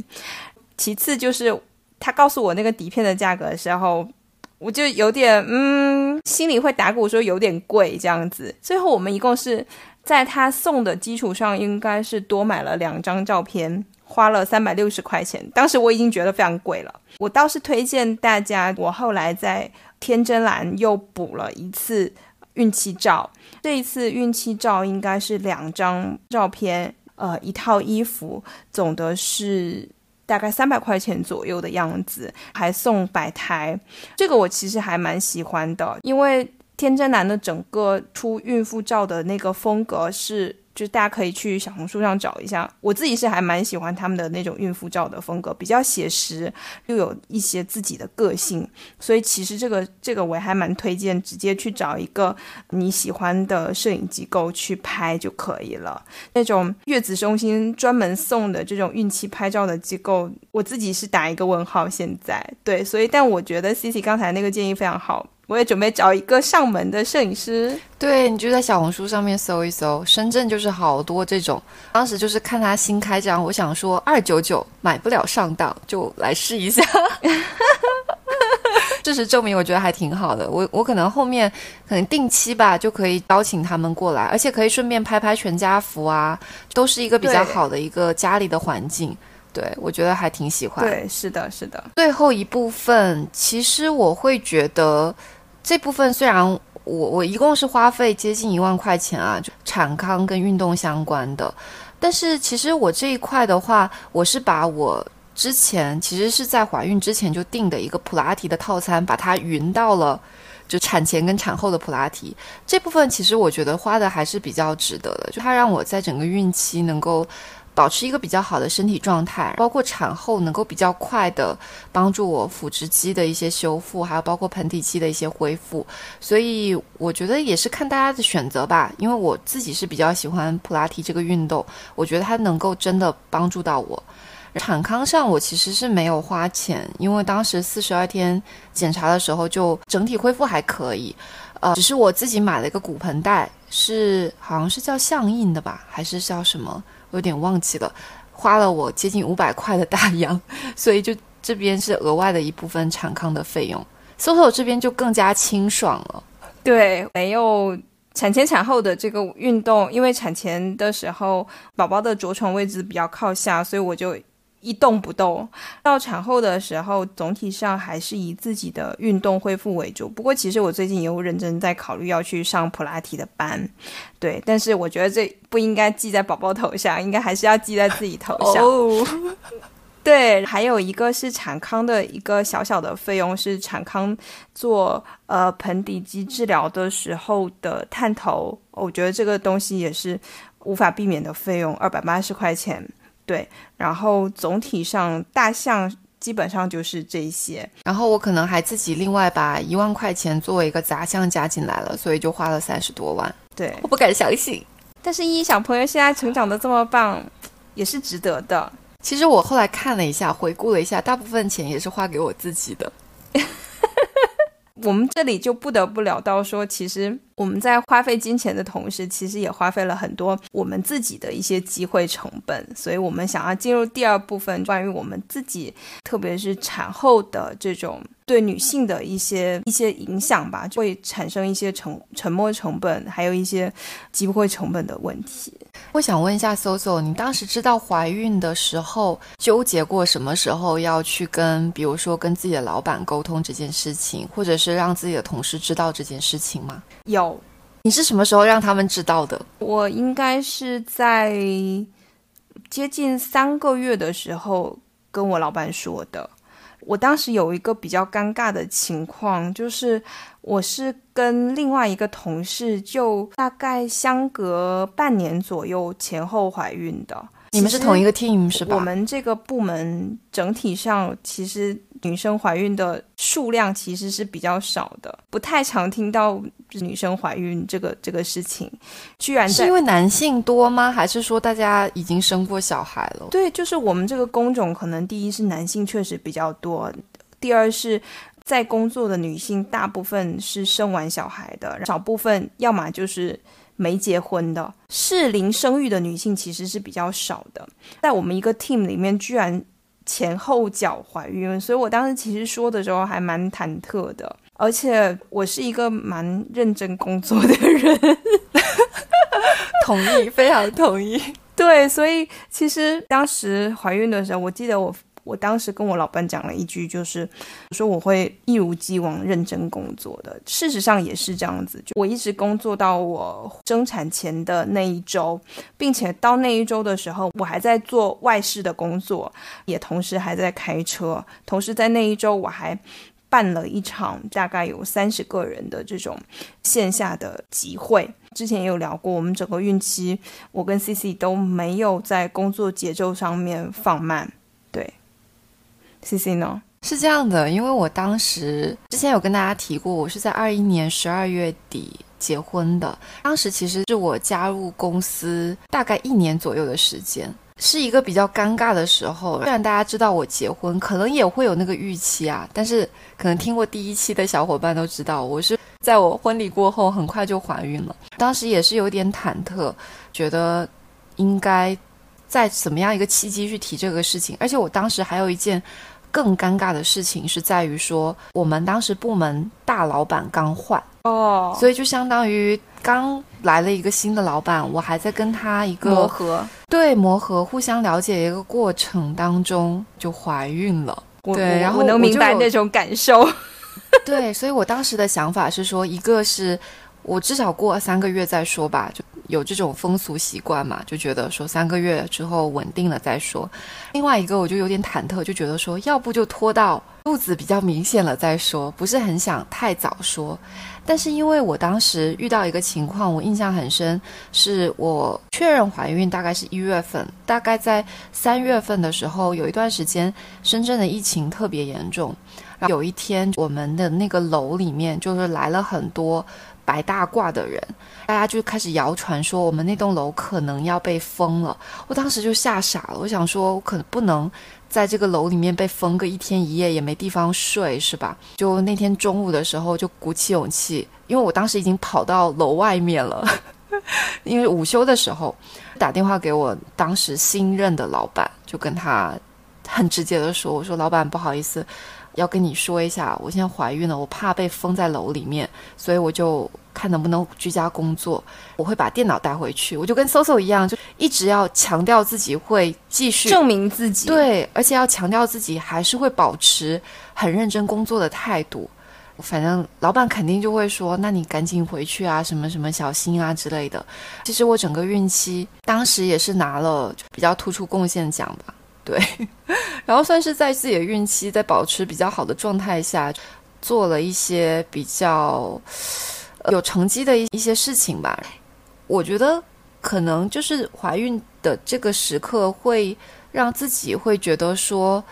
其次就是他告诉我那个底片的价格的时候，我就有点嗯，心里会打鼓，说有点贵这样子。最后我们一共是在他送的基础上，应该是多买了两张照片。花了三百六十块钱，当时我已经觉得非常贵了。我倒是推荐大家，我后来在天真蓝又补了一次孕期照。这一次孕期照应该是两张照片，呃，一套衣服，总的是大概三百块钱左右的样子，还送摆台。这个我其实还蛮喜欢的，因为天真蓝的整个出孕妇照的那个风格是。就是大家可以去小红书上找一下，我自己是还蛮喜欢他们的那种孕妇照的风格，比较写实，又有一些自己的个性，所以其实这个这个我还蛮推荐，直接去找一个你喜欢的摄影机构去拍就可以了。那种月子中心专门送的这种孕期拍照的机构，我自己是打一个问号。现在对，所以但我觉得 C C 刚才那个建议非常好。我也准备找一个上门的摄影师，对你就在小红书上面搜一搜，深圳就是好多这种。当时就是看他新开张，我想说二九九买不了上当，就来试一下。事实证明，我觉得还挺好的。我我可能后面可能定期吧，就可以邀请他们过来，而且可以顺便拍拍全家福啊，都是一个比较好的一个家里的环境。对我觉得还挺喜欢。对，是的，是的。最后一部分，其实我会觉得。这部分虽然我我一共是花费接近一万块钱啊，就产康跟运动相关的，但是其实我这一块的话，我是把我之前其实是在怀孕之前就定的一个普拉提的套餐，把它匀到了就产前跟产后的普拉提这部分，其实我觉得花的还是比较值得的，就它让我在整个孕期能够。保持一个比较好的身体状态，包括产后能够比较快的帮助我腹直肌的一些修复，还有包括盆底肌的一些恢复。所以我觉得也是看大家的选择吧。因为我自己是比较喜欢普拉提这个运动，我觉得它能够真的帮助到我。产康上我其实是没有花钱，因为当时四十二天检查的时候就整体恢复还可以。呃，只是我自己买了一个骨盆带，是好像是叫象印的吧，还是叫什么？我有点忘记了，花了我接近五百块的大洋，所以就这边是额外的一部分产康的费用。SOSO 这边就更加清爽了，对，没有产前产后的这个运动，因为产前的时候宝宝的着床位置比较靠下，所以我就。一动不动。到产后的时候，总体上还是以自己的运动恢复为主。不过，其实我最近也有认真在考虑要去上普拉提的班，对。但是我觉得这不应该记在宝宝头上，应该还是要记在自己头上。对，还有一个是产康的一个小小的费用，是产康做呃盆底肌治疗的时候的探头，我觉得这个东西也是无法避免的费用，二百八十块钱。对，然后总体上大象基本上就是这些，然后我可能还自己另外把一万块钱作为一个杂项加进来了，所以就花了三十多万。对，我不敢相信，但是依依小朋友现在成长的这么棒，也是值得的。其实我后来看了一下，回顾了一下，大部分钱也是花给我自己的。我们这里就不得不聊到说，其实我们在花费金钱的同时，其实也花费了很多我们自己的一些机会成本。所以，我们想要进入第二部分，关于我们自己，特别是产后的这种。对女性的一些一些影响吧，会产生一些沉沉没成本，还有一些机会成本的问题。我想问一下，Soso，你当时知道怀孕的时候，纠结过什么时候要去跟，比如说跟自己的老板沟通这件事情，或者是让自己的同事知道这件事情吗？有。你是什么时候让他们知道的？我应该是在接近三个月的时候跟我老板说的。我当时有一个比较尴尬的情况，就是我是跟另外一个同事，就大概相隔半年左右前后怀孕的。你们是同一个 team 是吧？我们这个部门整体上其实女生怀孕的数量其实是比较少的，不太常听到女生怀孕这个这个事情。居然是因为男性多吗？还是说大家已经生过小孩了？对，就是我们这个工种可能第一是男性确实比较多，第二是在工作的女性大部分是生完小孩的，少部分要么就是。没结婚的适龄生育的女性其实是比较少的，在我们一个 team 里面，居然前后脚怀孕，所以我当时其实说的时候还蛮忐忑的，而且我是一个蛮认真工作的人，同意，非常同意，对，所以其实当时怀孕的时候，我记得我。我当时跟我老板讲了一句，就是说我会一如既往认真工作的。事实上也是这样子，就我一直工作到我生产前的那一周，并且到那一周的时候，我还在做外事的工作，也同时还在开车。同时在那一周，我还办了一场大概有三十个人的这种线下的集会。之前也有聊过，我们整个孕期，我跟 C C 都没有在工作节奏上面放慢。C C 呢？是这样的，因为我当时之前有跟大家提过，我是在二一年十二月底结婚的。当时其实是我加入公司大概一年左右的时间，是一个比较尴尬的时候。虽然大家知道我结婚，可能也会有那个预期啊，但是可能听过第一期的小伙伴都知道，我是在我婚礼过后很快就怀孕了。当时也是有点忐忑，觉得应该在怎么样一个契机去提这个事情，而且我当时还有一件。更尴尬的事情是在于说，我们当时部门大老板刚换哦，所以就相当于刚来了一个新的老板，我还在跟他一个磨合，对磨合、互相了解一个过程当中就怀孕了。对，然后我能明白那种感受。对，所以我当时的想法是说，一个是我至少过三个月再说吧，就。有这种风俗习惯嘛，就觉得说三个月之后稳定了再说。另外一个我就有点忐忑，就觉得说要不就拖到肚子比较明显了再说，不是很想太早说。但是因为我当时遇到一个情况，我印象很深，是我确认怀孕大概是一月份，大概在三月份的时候，有一段时间深圳的疫情特别严重。有一天我们的那个楼里面就是来了很多。白大褂的人，大家就开始谣传说我们那栋楼可能要被封了。我当时就吓傻了，我想说，我可能不能在这个楼里面被封个一天一夜，也没地方睡，是吧？就那天中午的时候，就鼓起勇气，因为我当时已经跑到楼外面了，因为午休的时候打电话给我当时新任的老板，就跟他很直接的说，我说老板不好意思，要跟你说一下，我现在怀孕了，我怕被封在楼里面，所以我就看能不能居家工作，我会把电脑带回去，我就跟 Soso 一样，就一直要强调自己会继续证明自己，对，而且要强调自己还是会保持很认真工作的态度。反正老板肯定就会说：“那你赶紧回去啊，什么什么小心啊之类的。”其实我整个孕期当时也是拿了比较突出贡献奖吧，对，然后算是在自己的孕期在保持比较好的状态下，做了一些比较有成绩的一一些事情吧。我觉得可能就是怀孕的这个时刻会让自己会觉得说。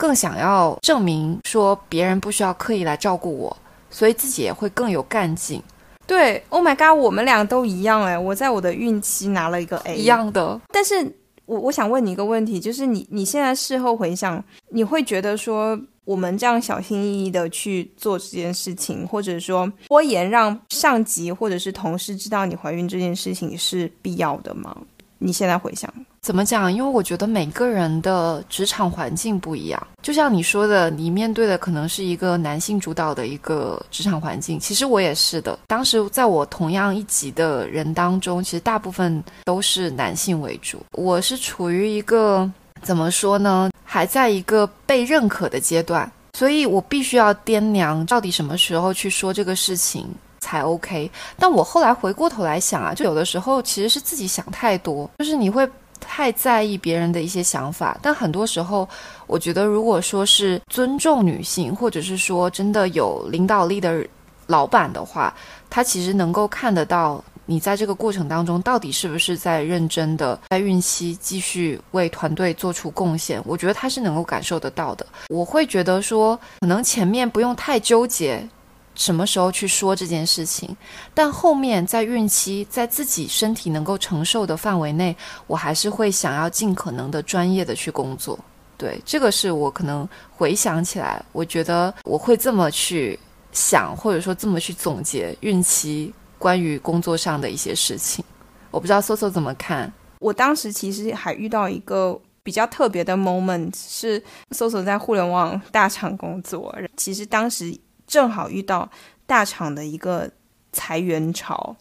更想要证明说别人不需要刻意来照顾我，所以自己也会更有干劲。对，Oh my god，我们俩都一样哎！我在我的孕期拿了一个 A，一样的。但是我我想问你一个问题，就是你你现在事后回想，你会觉得说我们这样小心翼翼的去做这件事情，或者说拖延让上级或者是同事知道你怀孕这件事情是必要的吗？你现在回想。怎么讲？因为我觉得每个人的职场环境不一样，就像你说的，你面对的可能是一个男性主导的一个职场环境。其实我也是的。当时在我同样一级的人当中，其实大部分都是男性为主。我是处于一个怎么说呢？还在一个被认可的阶段，所以我必须要掂量到底什么时候去说这个事情才 OK。但我后来回过头来想啊，就有的时候其实是自己想太多，就是你会。太在意别人的一些想法，但很多时候，我觉得如果说是尊重女性，或者是说真的有领导力的老板的话，他其实能够看得到你在这个过程当中到底是不是在认真的在孕期继续为团队做出贡献。我觉得他是能够感受得到的。我会觉得说，可能前面不用太纠结。什么时候去说这件事情？但后面在孕期，在自己身体能够承受的范围内，我还是会想要尽可能的专业的去工作。对，这个是我可能回想起来，我觉得我会这么去想，或者说这么去总结孕期关于工作上的一些事情。我不知道搜搜怎么看。我当时其实还遇到一个比较特别的 moment，是搜搜在互联网大厂工作，其实当时。正好遇到大厂的一个裁员潮，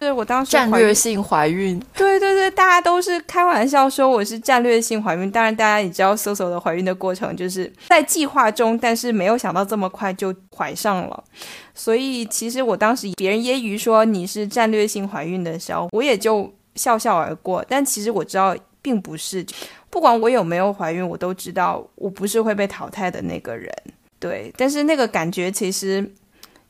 就是我当时战略性怀孕，对对对，大家都是开玩笑说我是战略性怀孕。当然，大家也知道 Soso 的怀孕的过程就是在计划中，但是没有想到这么快就怀上了。所以，其实我当时别人揶揄说你是战略性怀孕的时候，我也就笑笑而过。但其实我知道并不是，不管我有没有怀孕，我都知道我不是会被淘汰的那个人。对，但是那个感觉其实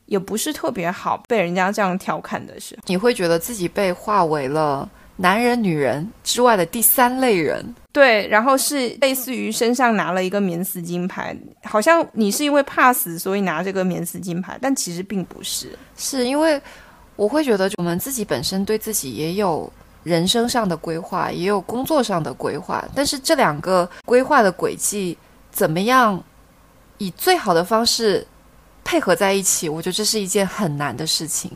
也不是特别好，被人家这样调侃的是，你会觉得自己被划为了男人、女人之外的第三类人。对，然后是类似于身上拿了一个免死金牌，好像你是因为怕死所以拿这个免死金牌，但其实并不是，是因为我会觉得我们自己本身对自己也有人生上的规划，也有工作上的规划，但是这两个规划的轨迹怎么样？以最好的方式配合在一起，我觉得这是一件很难的事情。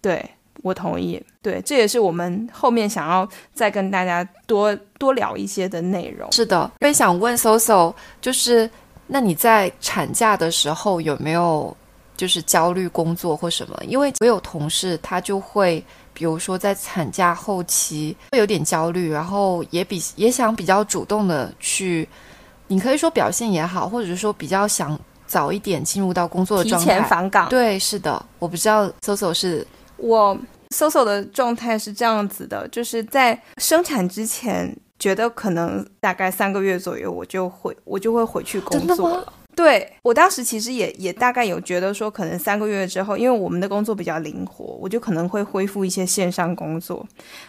对我同意，对，这也是我们后面想要再跟大家多多聊一些的内容。是的，因为想问 Soso，就是那你在产假的时候有没有就是焦虑工作或什么？因为我有同事他就会，比如说在产假后期会有点焦虑，然后也比也想比较主动的去。你可以说表现也好，或者是说比较想早一点进入到工作的状态，提前返岗。对，是的，我不知道 Soso 是我 Soso 的状态是这样子的，就是在生产之前，觉得可能大概三个月左右，我就会我就会回去工作了。对我当时其实也也大概有觉得说，可能三个月之后，因为我们的工作比较灵活，我就可能会恢复一些线上工作。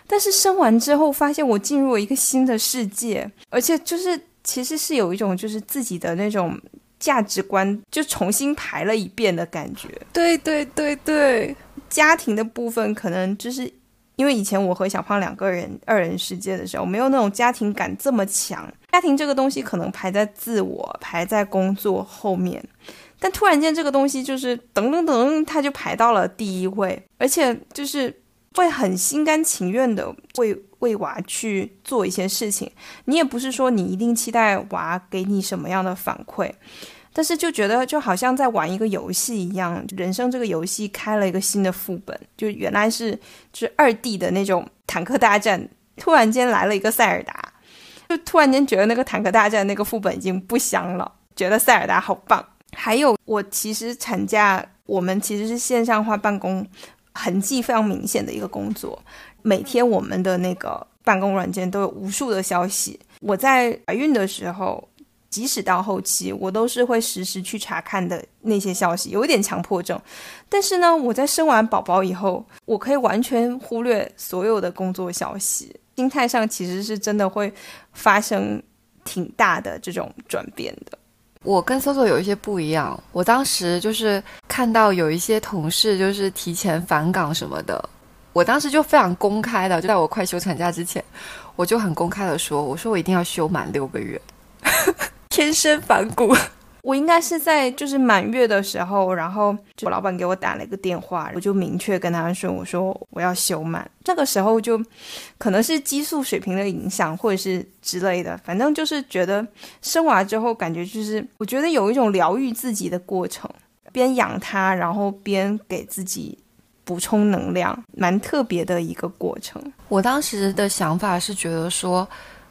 但是生完之后，发现我进入了一个新的世界，而且就是。其实是有一种就是自己的那种价值观就重新排了一遍的感觉。对对对对，家庭的部分可能就是因为以前我和小胖两个人二人世界的时候，没有那种家庭感这么强。家庭这个东西可能排在自我、排在工作后面，但突然间这个东西就是噔噔噔，它就排到了第一位，而且就是会很心甘情愿的为为娃去做一些事情。你也不是说你一定期待娃给你什么样的反馈，但是就觉得就好像在玩一个游戏一样，人生这个游戏开了一个新的副本，就原来是就是二 D 的那种坦克大战，突然间来了一个塞尔达，就突然间觉得那个坦克大战那个副本已经不香了，觉得塞尔达好棒。还有，我其实产假，我们其实是线上化办公，痕迹非常明显的一个工作。每天我们的那个办公软件都有无数的消息。我在怀孕的时候，即使到后期，我都是会实时去查看的那些消息，有一点强迫症。但是呢，我在生完宝宝以后，我可以完全忽略所有的工作消息，心态上其实是真的会发生挺大的这种转变的。我跟 Soso 有一些不一样，我当时就是看到有一些同事就是提前返岗什么的，我当时就非常公开的，就在我快休产假之前，我就很公开的说，我说我一定要休满六个月，天生反骨。我应该是在就是满月的时候，然后我老板给我打了一个电话，我就明确跟他说，我说我要休满。这个时候就可能是激素水平的影响，或者是之类的，反正就是觉得生娃之后感觉就是我觉得有一种疗愈自己的过程，边养他，然后边给自己补充能量，蛮特别的一个过程。我当时的想法是觉得说。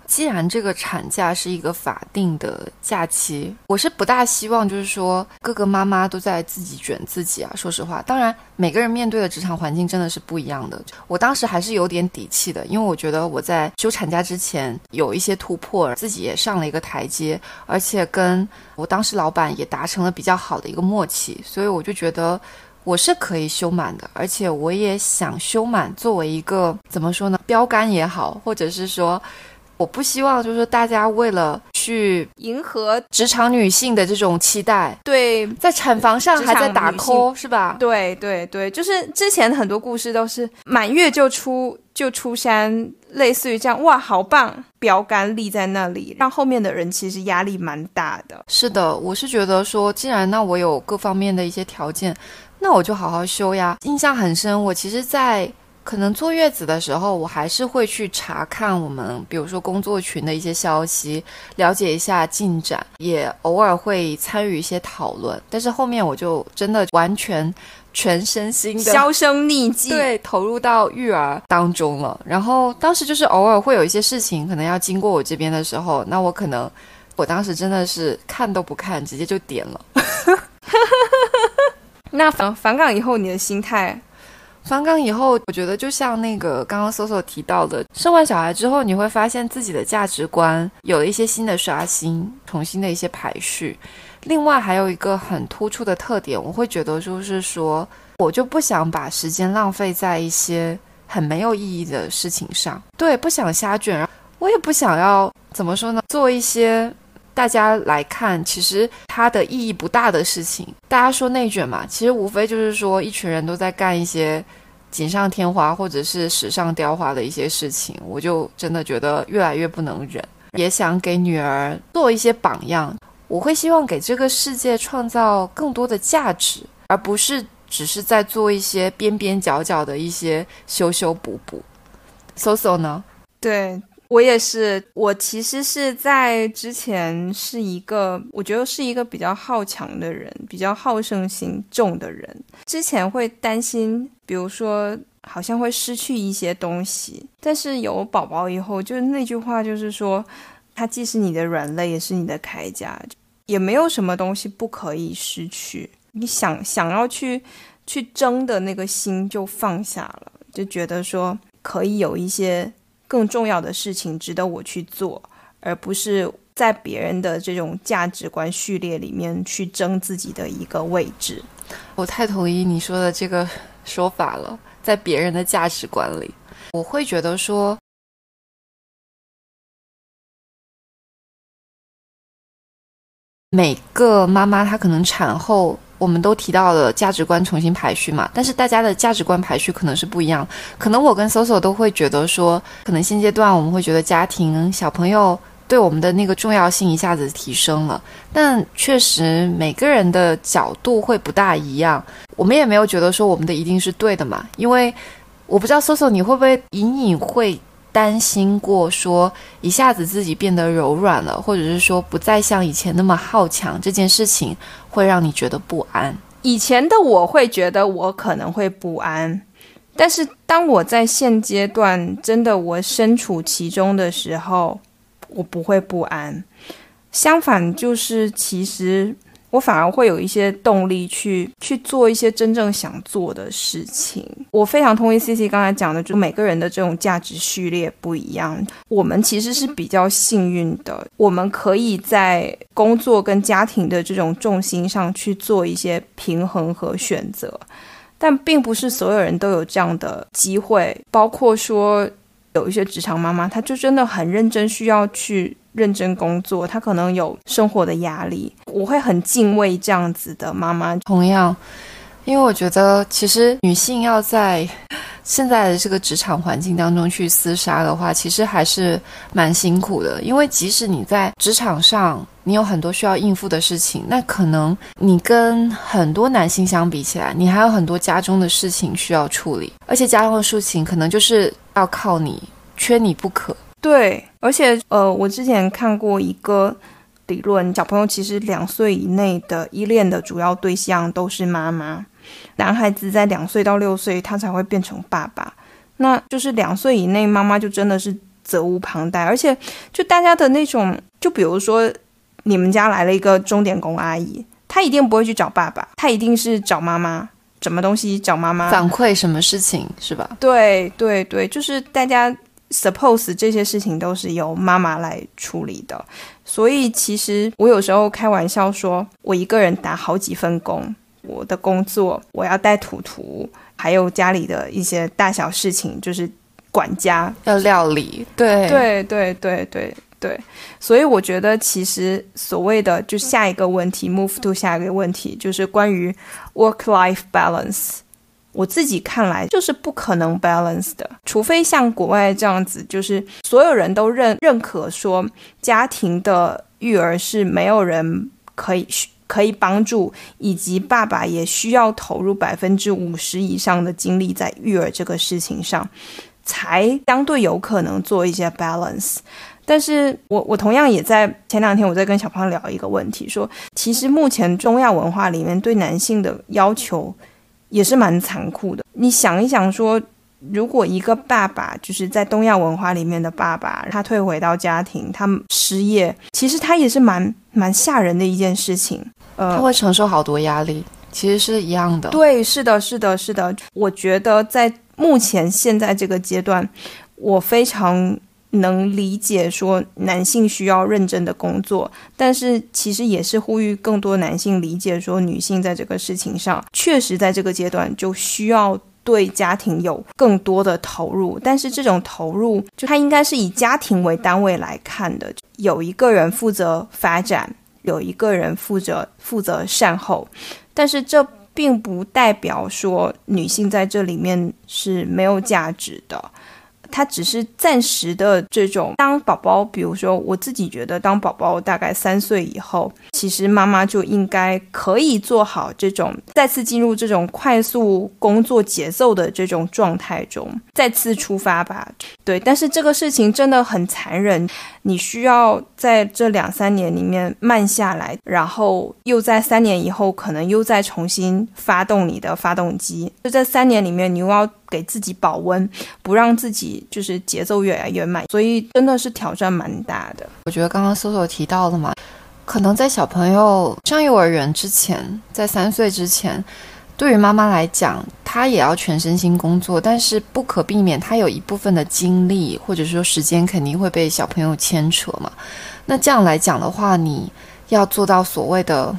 既然这个产假是一个法定的假期，我是不大希望就是说各个妈妈都在自己卷自己啊。说实话，当然每个人面对的职场环境真的是不一样的。我当时还是有点底气的，因为我觉得我在休产假之前有一些突破，自己也上了一个台阶，而且跟我当时老板也达成了比较好的一个默契，所以我就觉得我是可以修满的，而且我也想修满，作为一个怎么说呢，标杆也好，或者是说。我不希望就是大家为了去迎合职场女性的这种期待，对，在产房上还在打 call 是吧？对对对，就是之前很多故事都是满月就出就出山，类似于这样，哇，好棒，标杆立在那里，让后面的人其实压力蛮大的。是的，我是觉得说，既然那我有各方面的一些条件，那我就好好休呀。印象很深，我其实，在。可能坐月子的时候，我还是会去查看我们，比如说工作群的一些消息，了解一下进展，也偶尔会参与一些讨论。但是后面我就真的完全全身心的销声匿迹，对，投入到育儿当中了。然后当时就是偶尔会有一些事情，可能要经过我这边的时候，那我可能我当时真的是看都不看，直接就点了。那返返岗以后，你的心态？返岗以后，我觉得就像那个刚刚 Soso 提到的，生完小孩之后，你会发现自己的价值观有了一些新的刷新，重新的一些排序。另外还有一个很突出的特点，我会觉得就是说，我就不想把时间浪费在一些很没有意义的事情上。对，不想瞎卷，我也不想要怎么说呢？做一些大家来看其实它的意义不大的事情。大家说内卷嘛，其实无非就是说一群人都在干一些。锦上添花或者是纸上雕花的一些事情，我就真的觉得越来越不能忍，也想给女儿做一些榜样。我会希望给这个世界创造更多的价值，而不是只是在做一些边边角角的一些修修补补。So so 呢？对。我也是，我其实是在之前是一个，我觉得是一个比较好强的人，比较好胜心重的人。之前会担心，比如说好像会失去一些东西，但是有宝宝以后，就是那句话，就是说，它既是你的软肋，也是你的铠甲，也没有什么东西不可以失去。你想想要去去争的那个心就放下了，就觉得说可以有一些。更重要的事情值得我去做，而不是在别人的这种价值观序列里面去争自己的一个位置。我太同意你说的这个说法了，在别人的价值观里，我会觉得说，每个妈妈她可能产后。我们都提到了价值观重新排序嘛，但是大家的价值观排序可能是不一样。可能我跟 Soso 都会觉得说，可能现阶段我们会觉得家庭小朋友对我们的那个重要性一下子提升了，但确实每个人的角度会不大一样。我们也没有觉得说我们的一定是对的嘛，因为我不知道 Soso 你会不会隐隐会担心过，说一下子自己变得柔软了，或者是说不再像以前那么好强，这件事情会让你觉得不安。以前的我会觉得我可能会不安，但是当我在现阶段真的我身处其中的时候，我不会不安。相反，就是其实。我反而会有一些动力去去做一些真正想做的事情。我非常同意 C C 刚才讲的，就每个人的这种价值序列不一样。我们其实是比较幸运的，我们可以在工作跟家庭的这种重心上去做一些平衡和选择，但并不是所有人都有这样的机会。包括说有一些职场妈妈，她就真的很认真，需要去。认真工作，她可能有生活的压力，我会很敬畏这样子的妈妈。同样，因为我觉得其实女性要在现在的这个职场环境当中去厮杀的话，其实还是蛮辛苦的。因为即使你在职场上，你有很多需要应付的事情，那可能你跟很多男性相比起来，你还有很多家中的事情需要处理，而且家中的事情可能就是要靠你，缺你不可。对，而且呃，我之前看过一个理论，小朋友其实两岁以内的依恋的主要对象都是妈妈，男孩子在两岁到六岁他才会变成爸爸，那就是两岁以内妈妈就真的是责无旁贷，而且就大家的那种，就比如说你们家来了一个钟点工阿姨，她一定不会去找爸爸，她一定是找妈妈，什么东西找妈妈反馈什么事情是吧？对对对，就是大家。Suppose 这些事情都是由妈妈来处理的，所以其实我有时候开玩笑说，我一个人打好几份工，我的工作我要带图图，还有家里的一些大小事情，就是管家。要料理，对对。对对对对，所以我觉得其实所谓的就下一个问题，move to 下一个问题，就是关于 work-life balance。我自己看来就是不可能 balance 的，除非像国外这样子，就是所有人都认认可说家庭的育儿是没有人可以可以帮助，以及爸爸也需要投入百分之五十以上的精力在育儿这个事情上，才相对有可能做一些 balance。但是我我同样也在前两天我在跟小胖聊一个问题，说其实目前中亚文化里面对男性的要求。也是蛮残酷的。你想一想，说如果一个爸爸就是在东亚文化里面的爸爸，他退回到家庭，他失业，其实他也是蛮蛮吓人的一件事情。呃，他会承受好多压力，其实是一样的。对，是的，是的，是的。我觉得在目前现在这个阶段，我非常。能理解说男性需要认真的工作，但是其实也是呼吁更多男性理解说女性在这个事情上确实在这个阶段就需要对家庭有更多的投入，但是这种投入就它应该是以家庭为单位来看的，有一个人负责发展，有一个人负责负责善后，但是这并不代表说女性在这里面是没有价值的。它只是暂时的这种，当宝宝，比如说我自己觉得，当宝宝大概三岁以后，其实妈妈就应该可以做好这种再次进入这种快速工作节奏的这种状态中，再次出发吧。对，但是这个事情真的很残忍，你需要在这两三年里面慢下来，然后又在三年以后可能又再重新发动你的发动机。就这三年里面，你又要。给自己保温，不让自己就是节奏越来越慢，所以真的是挑战蛮大的。我觉得刚刚搜索提到的嘛，可能在小朋友上幼儿园之前，在三岁之前，对于妈妈来讲，她也要全身心工作，但是不可避免，她有一部分的精力或者说时间肯定会被小朋友牵扯嘛。那这样来讲的话，你要做到所谓的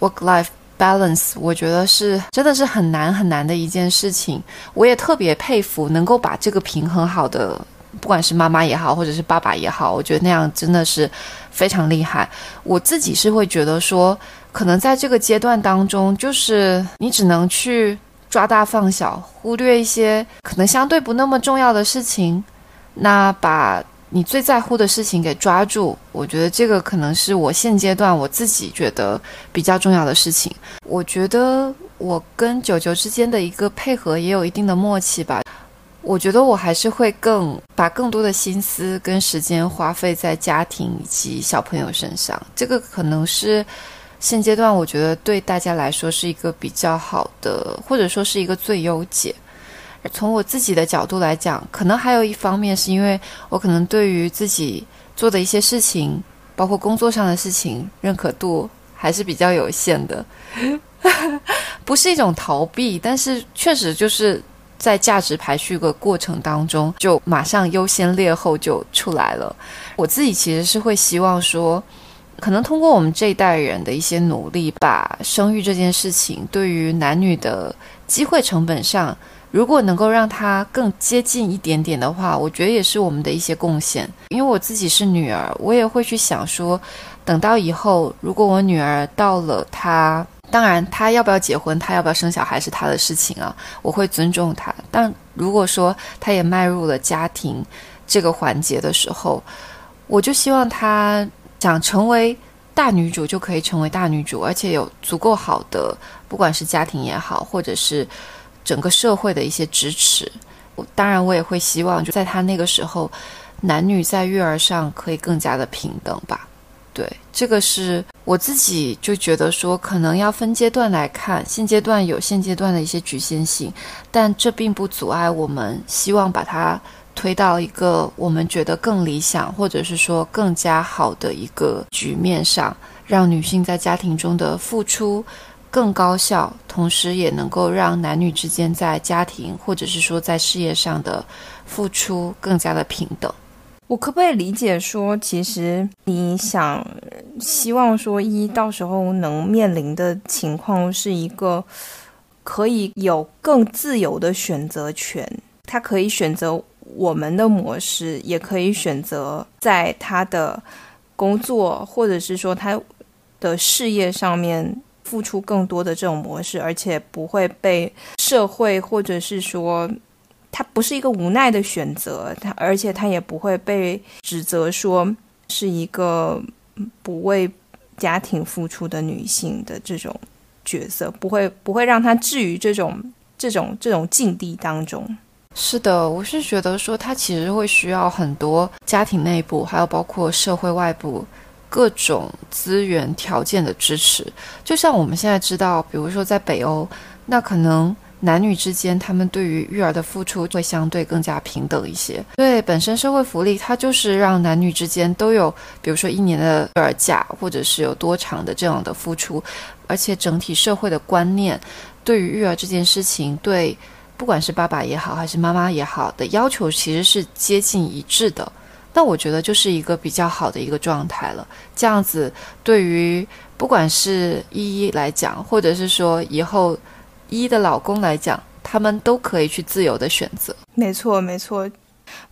work life。balance，我觉得是真的是很难很难的一件事情。我也特别佩服能够把这个平衡好的，不管是妈妈也好，或者是爸爸也好，我觉得那样真的是非常厉害。我自己是会觉得说，可能在这个阶段当中，就是你只能去抓大放小，忽略一些可能相对不那么重要的事情，那把。你最在乎的事情给抓住，我觉得这个可能是我现阶段我自己觉得比较重要的事情。我觉得我跟九九之间的一个配合也有一定的默契吧。我觉得我还是会更把更多的心思跟时间花费在家庭以及小朋友身上。这个可能是现阶段我觉得对大家来说是一个比较好的，或者说是一个最优解。从我自己的角度来讲，可能还有一方面是因为我可能对于自己做的一些事情，包括工作上的事情，认可度还是比较有限的。不是一种逃避，但是确实就是。在价值排序的过程当中，就马上优先劣后就出来了。我自己其实是会希望说，可能通过我们这一代人的一些努力，把生育这件事情对于男女的机会成本上，如果能够让它更接近一点点的话，我觉得也是我们的一些贡献。因为我自己是女儿，我也会去想说，等到以后，如果我女儿到了她。当然，他要不要结婚，他要不要生小孩是他的事情啊，我会尊重他。但如果说他也迈入了家庭这个环节的时候，我就希望他想成为大女主就可以成为大女主，而且有足够好的，不管是家庭也好，或者是整个社会的一些支持。我当然，我也会希望就在他那个时候，男女在育儿上可以更加的平等吧。对，这个是我自己就觉得说，可能要分阶段来看，现阶段有现阶段的一些局限性，但这并不阻碍我们希望把它推到一个我们觉得更理想，或者是说更加好的一个局面上，让女性在家庭中的付出更高效，同时也能够让男女之间在家庭或者是说在事业上的付出更加的平等。我可不可以理解说，其实你想希望说一到时候能面临的情况是一个可以有更自由的选择权，他可以选择我们的模式，也可以选择在他的工作或者是说他的事业上面付出更多的这种模式，而且不会被社会或者是说。它不是一个无奈的选择，它而且它也不会被指责说是一个不为家庭付出的女性的这种角色，不会不会让她置于这种这种这种境地当中。是的，我是觉得说，她其实会需要很多家庭内部，还有包括社会外部各种资源条件的支持。就像我们现在知道，比如说在北欧，那可能。男女之间，他们对于育儿的付出会相对更加平等一些。对，本身社会福利它就是让男女之间都有，比如说一年的育儿假，或者是有多长的这样的付出，而且整体社会的观念对于育儿这件事情，对不管是爸爸也好，还是妈妈也好的要求，其实是接近一致的。那我觉得就是一个比较好的一个状态了。这样子，对于不管是依依来讲，或者是说以后。一的老公来讲，他们都可以去自由的选择。没错，没错，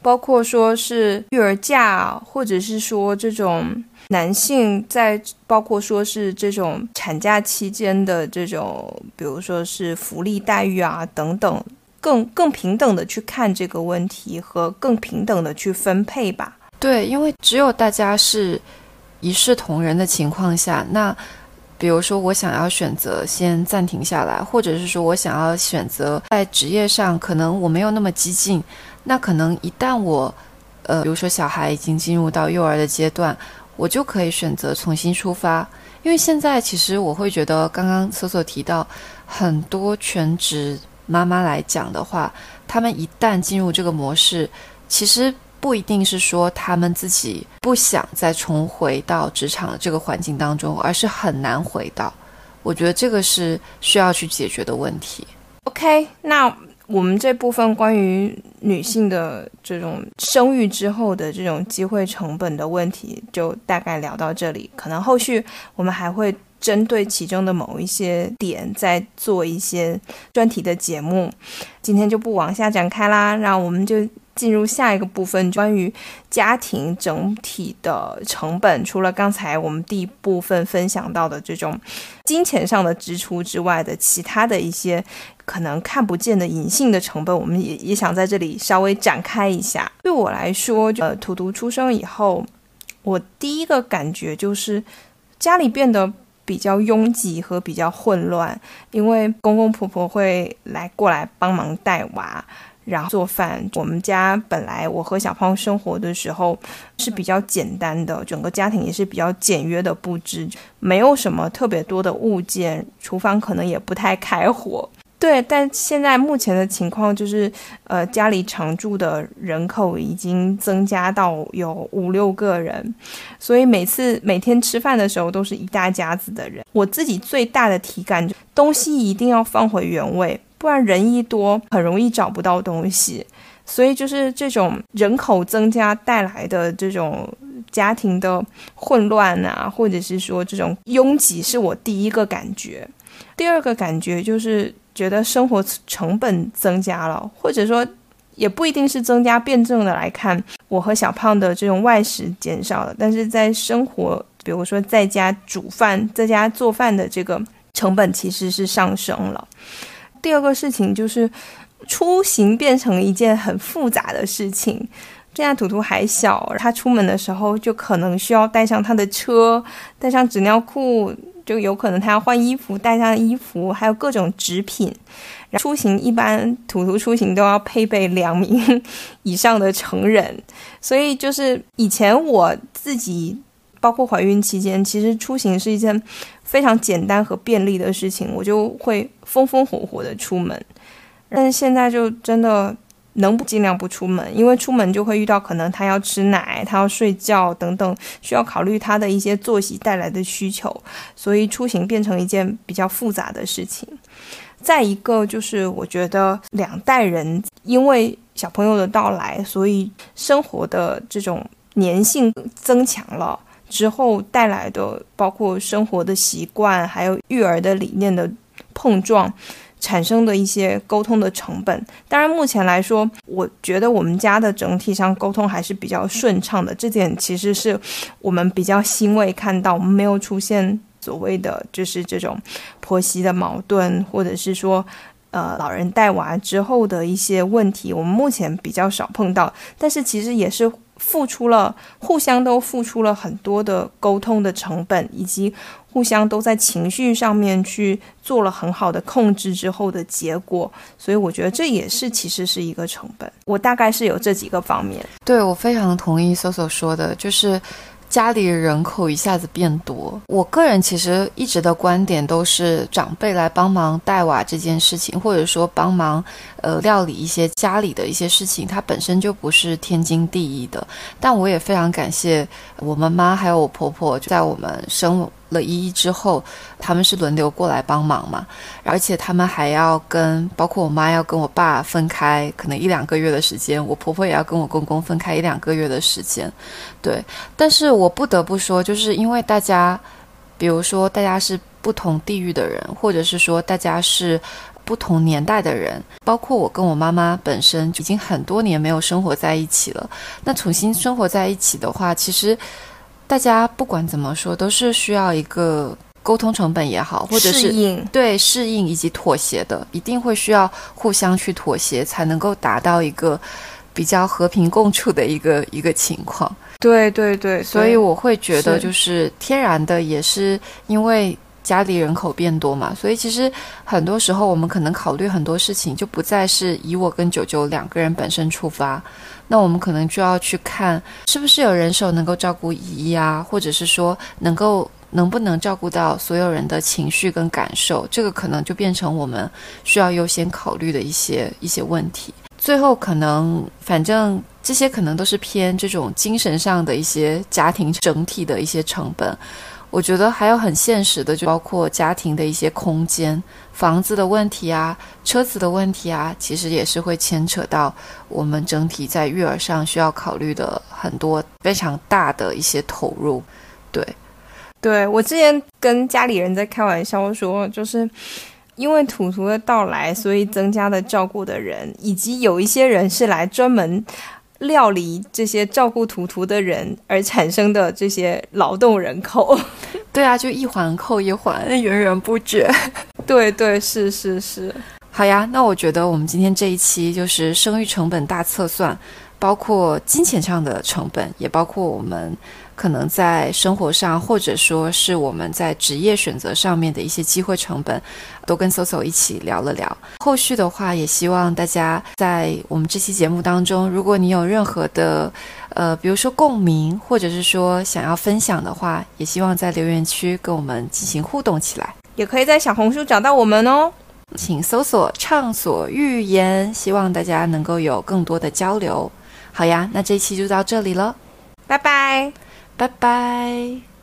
包括说是育儿假，或者是说这种男性在，包括说是这种产假期间的这种，比如说是福利待遇啊等等，更更平等的去看这个问题和更平等的去分配吧。对，因为只有大家是一视同仁的情况下，那。比如说，我想要选择先暂停下来，或者是说我想要选择在职业上，可能我没有那么激进。那可能一旦我，呃，比如说小孩已经进入到幼儿的阶段，我就可以选择重新出发。因为现在其实我会觉得，刚刚索索提到很多全职妈妈来讲的话，他们一旦进入这个模式，其实。不一定是说他们自己不想再重回到职场的这个环境当中，而是很难回到。我觉得这个是需要去解决的问题。OK，那我们这部分关于女性的这种生育之后的这种机会成本的问题，就大概聊到这里。可能后续我们还会针对其中的某一些点再做一些专题的节目。今天就不往下展开啦，让我们就。进入下一个部分，关于家庭整体的成本，除了刚才我们第一部分分享到的这种金钱上的支出之外的其他的一些可能看不见的隐性的成本，我们也也想在这里稍微展开一下。对我来说，呃，图图出生以后，我第一个感觉就是家里变得比较拥挤和比较混乱，因为公公婆婆会来过来帮忙带娃。然后做饭，我们家本来我和小胖生活的时候是比较简单的，整个家庭也是比较简约的布置，没有什么特别多的物件，厨房可能也不太开火。对，但现在目前的情况就是，呃，家里常住的人口已经增加到有五六个人，所以每次每天吃饭的时候都是一大家子的人。我自己最大的体感，东西一定要放回原位。不然人一多，很容易找不到东西，所以就是这种人口增加带来的这种家庭的混乱啊，或者是说这种拥挤，是我第一个感觉。第二个感觉就是觉得生活成本增加了，或者说也不一定是增加辩证的来看，我和小胖的这种外食减少了，但是在生活，比如说在家煮饭、在家做饭的这个成本其实是上升了。第二个事情就是，出行变成了一件很复杂的事情。现在图图还小，他出门的时候就可能需要带上他的车，带上纸尿裤，就有可能他要换衣服，带上衣服，还有各种纸品。出行一般，图图出行都要配备两名以上的成人，所以就是以前我自己。包括怀孕期间，其实出行是一件非常简单和便利的事情，我就会风风火火的出门。但是现在就真的能不尽量不出门，因为出门就会遇到可能他要吃奶、他要睡觉等等，需要考虑他的一些作息带来的需求，所以出行变成一件比较复杂的事情。再一个就是，我觉得两代人因为小朋友的到来，所以生活的这种粘性增强了。之后带来的包括生活的习惯，还有育儿的理念的碰撞，产生的一些沟通的成本。当然，目前来说，我觉得我们家的整体上沟通还是比较顺畅的。这点其实是我们比较欣慰看到，我们没有出现所谓的就是这种婆媳的矛盾，或者是说，呃，老人带娃之后的一些问题，我们目前比较少碰到。但是其实也是。付出了，互相都付出了很多的沟通的成本，以及互相都在情绪上面去做了很好的控制之后的结果，所以我觉得这也是其实是一个成本。我大概是有这几个方面。对我非常同意搜搜说的，就是。家里人口一下子变多，我个人其实一直的观点都是长辈来帮忙带娃这件事情，或者说帮忙呃料理一些家里的一些事情，它本身就不是天经地义的。但我也非常感谢我妈妈还有我婆婆，在我们生。了一一之后，他们是轮流过来帮忙嘛，而且他们还要跟，包括我妈要跟我爸分开，可能一两个月的时间，我婆婆也要跟我公公分开一两个月的时间，对。但是我不得不说，就是因为大家，比如说大家是不同地域的人，或者是说大家是不同年代的人，包括我跟我妈妈本身已经很多年没有生活在一起了，那重新生活在一起的话，其实。大家不管怎么说，都是需要一个沟通成本也好，或者是对适应以及妥协的，一定会需要互相去妥协，才能够达到一个比较和平共处的一个一个情况。对对对，所以我会觉得，就是天然的，也是因为家里人口变多嘛，所以其实很多时候我们可能考虑很多事情，就不再是以我跟九九两个人本身出发。那我们可能就要去看，是不是有人手能够照顾姨姨啊，或者是说能够能不能照顾到所有人的情绪跟感受，这个可能就变成我们需要优先考虑的一些一些问题。最后可能反正这些可能都是偏这种精神上的一些家庭整体的一些成本。我觉得还有很现实的，就包括家庭的一些空间、房子的问题啊、车子的问题啊，其实也是会牵扯到我们整体在育儿上需要考虑的很多非常大的一些投入。对，对我之前跟家里人在开玩笑说，就是因为图图的到来，所以增加了照顾的人，以及有一些人是来专门。料理这些照顾图图的人而产生的这些劳动人口，对啊，就一环扣一环，源源不绝。对对，是是是。好呀，那我觉得我们今天这一期就是生育成本大测算，包括金钱上的成本，也包括我们可能在生活上，或者说是我们在职业选择上面的一些机会成本，都跟 Soso 一起聊了聊。后续的话，也希望大家在我们这期节目当中，如果你有任何的，呃，比如说共鸣，或者是说想要分享的话，也希望在留言区跟我们进行互动起来。也可以在小红书找到我们哦，请搜索“畅所欲言”，希望大家能够有更多的交流。好呀，那这一期就到这里了，拜拜。拜拜。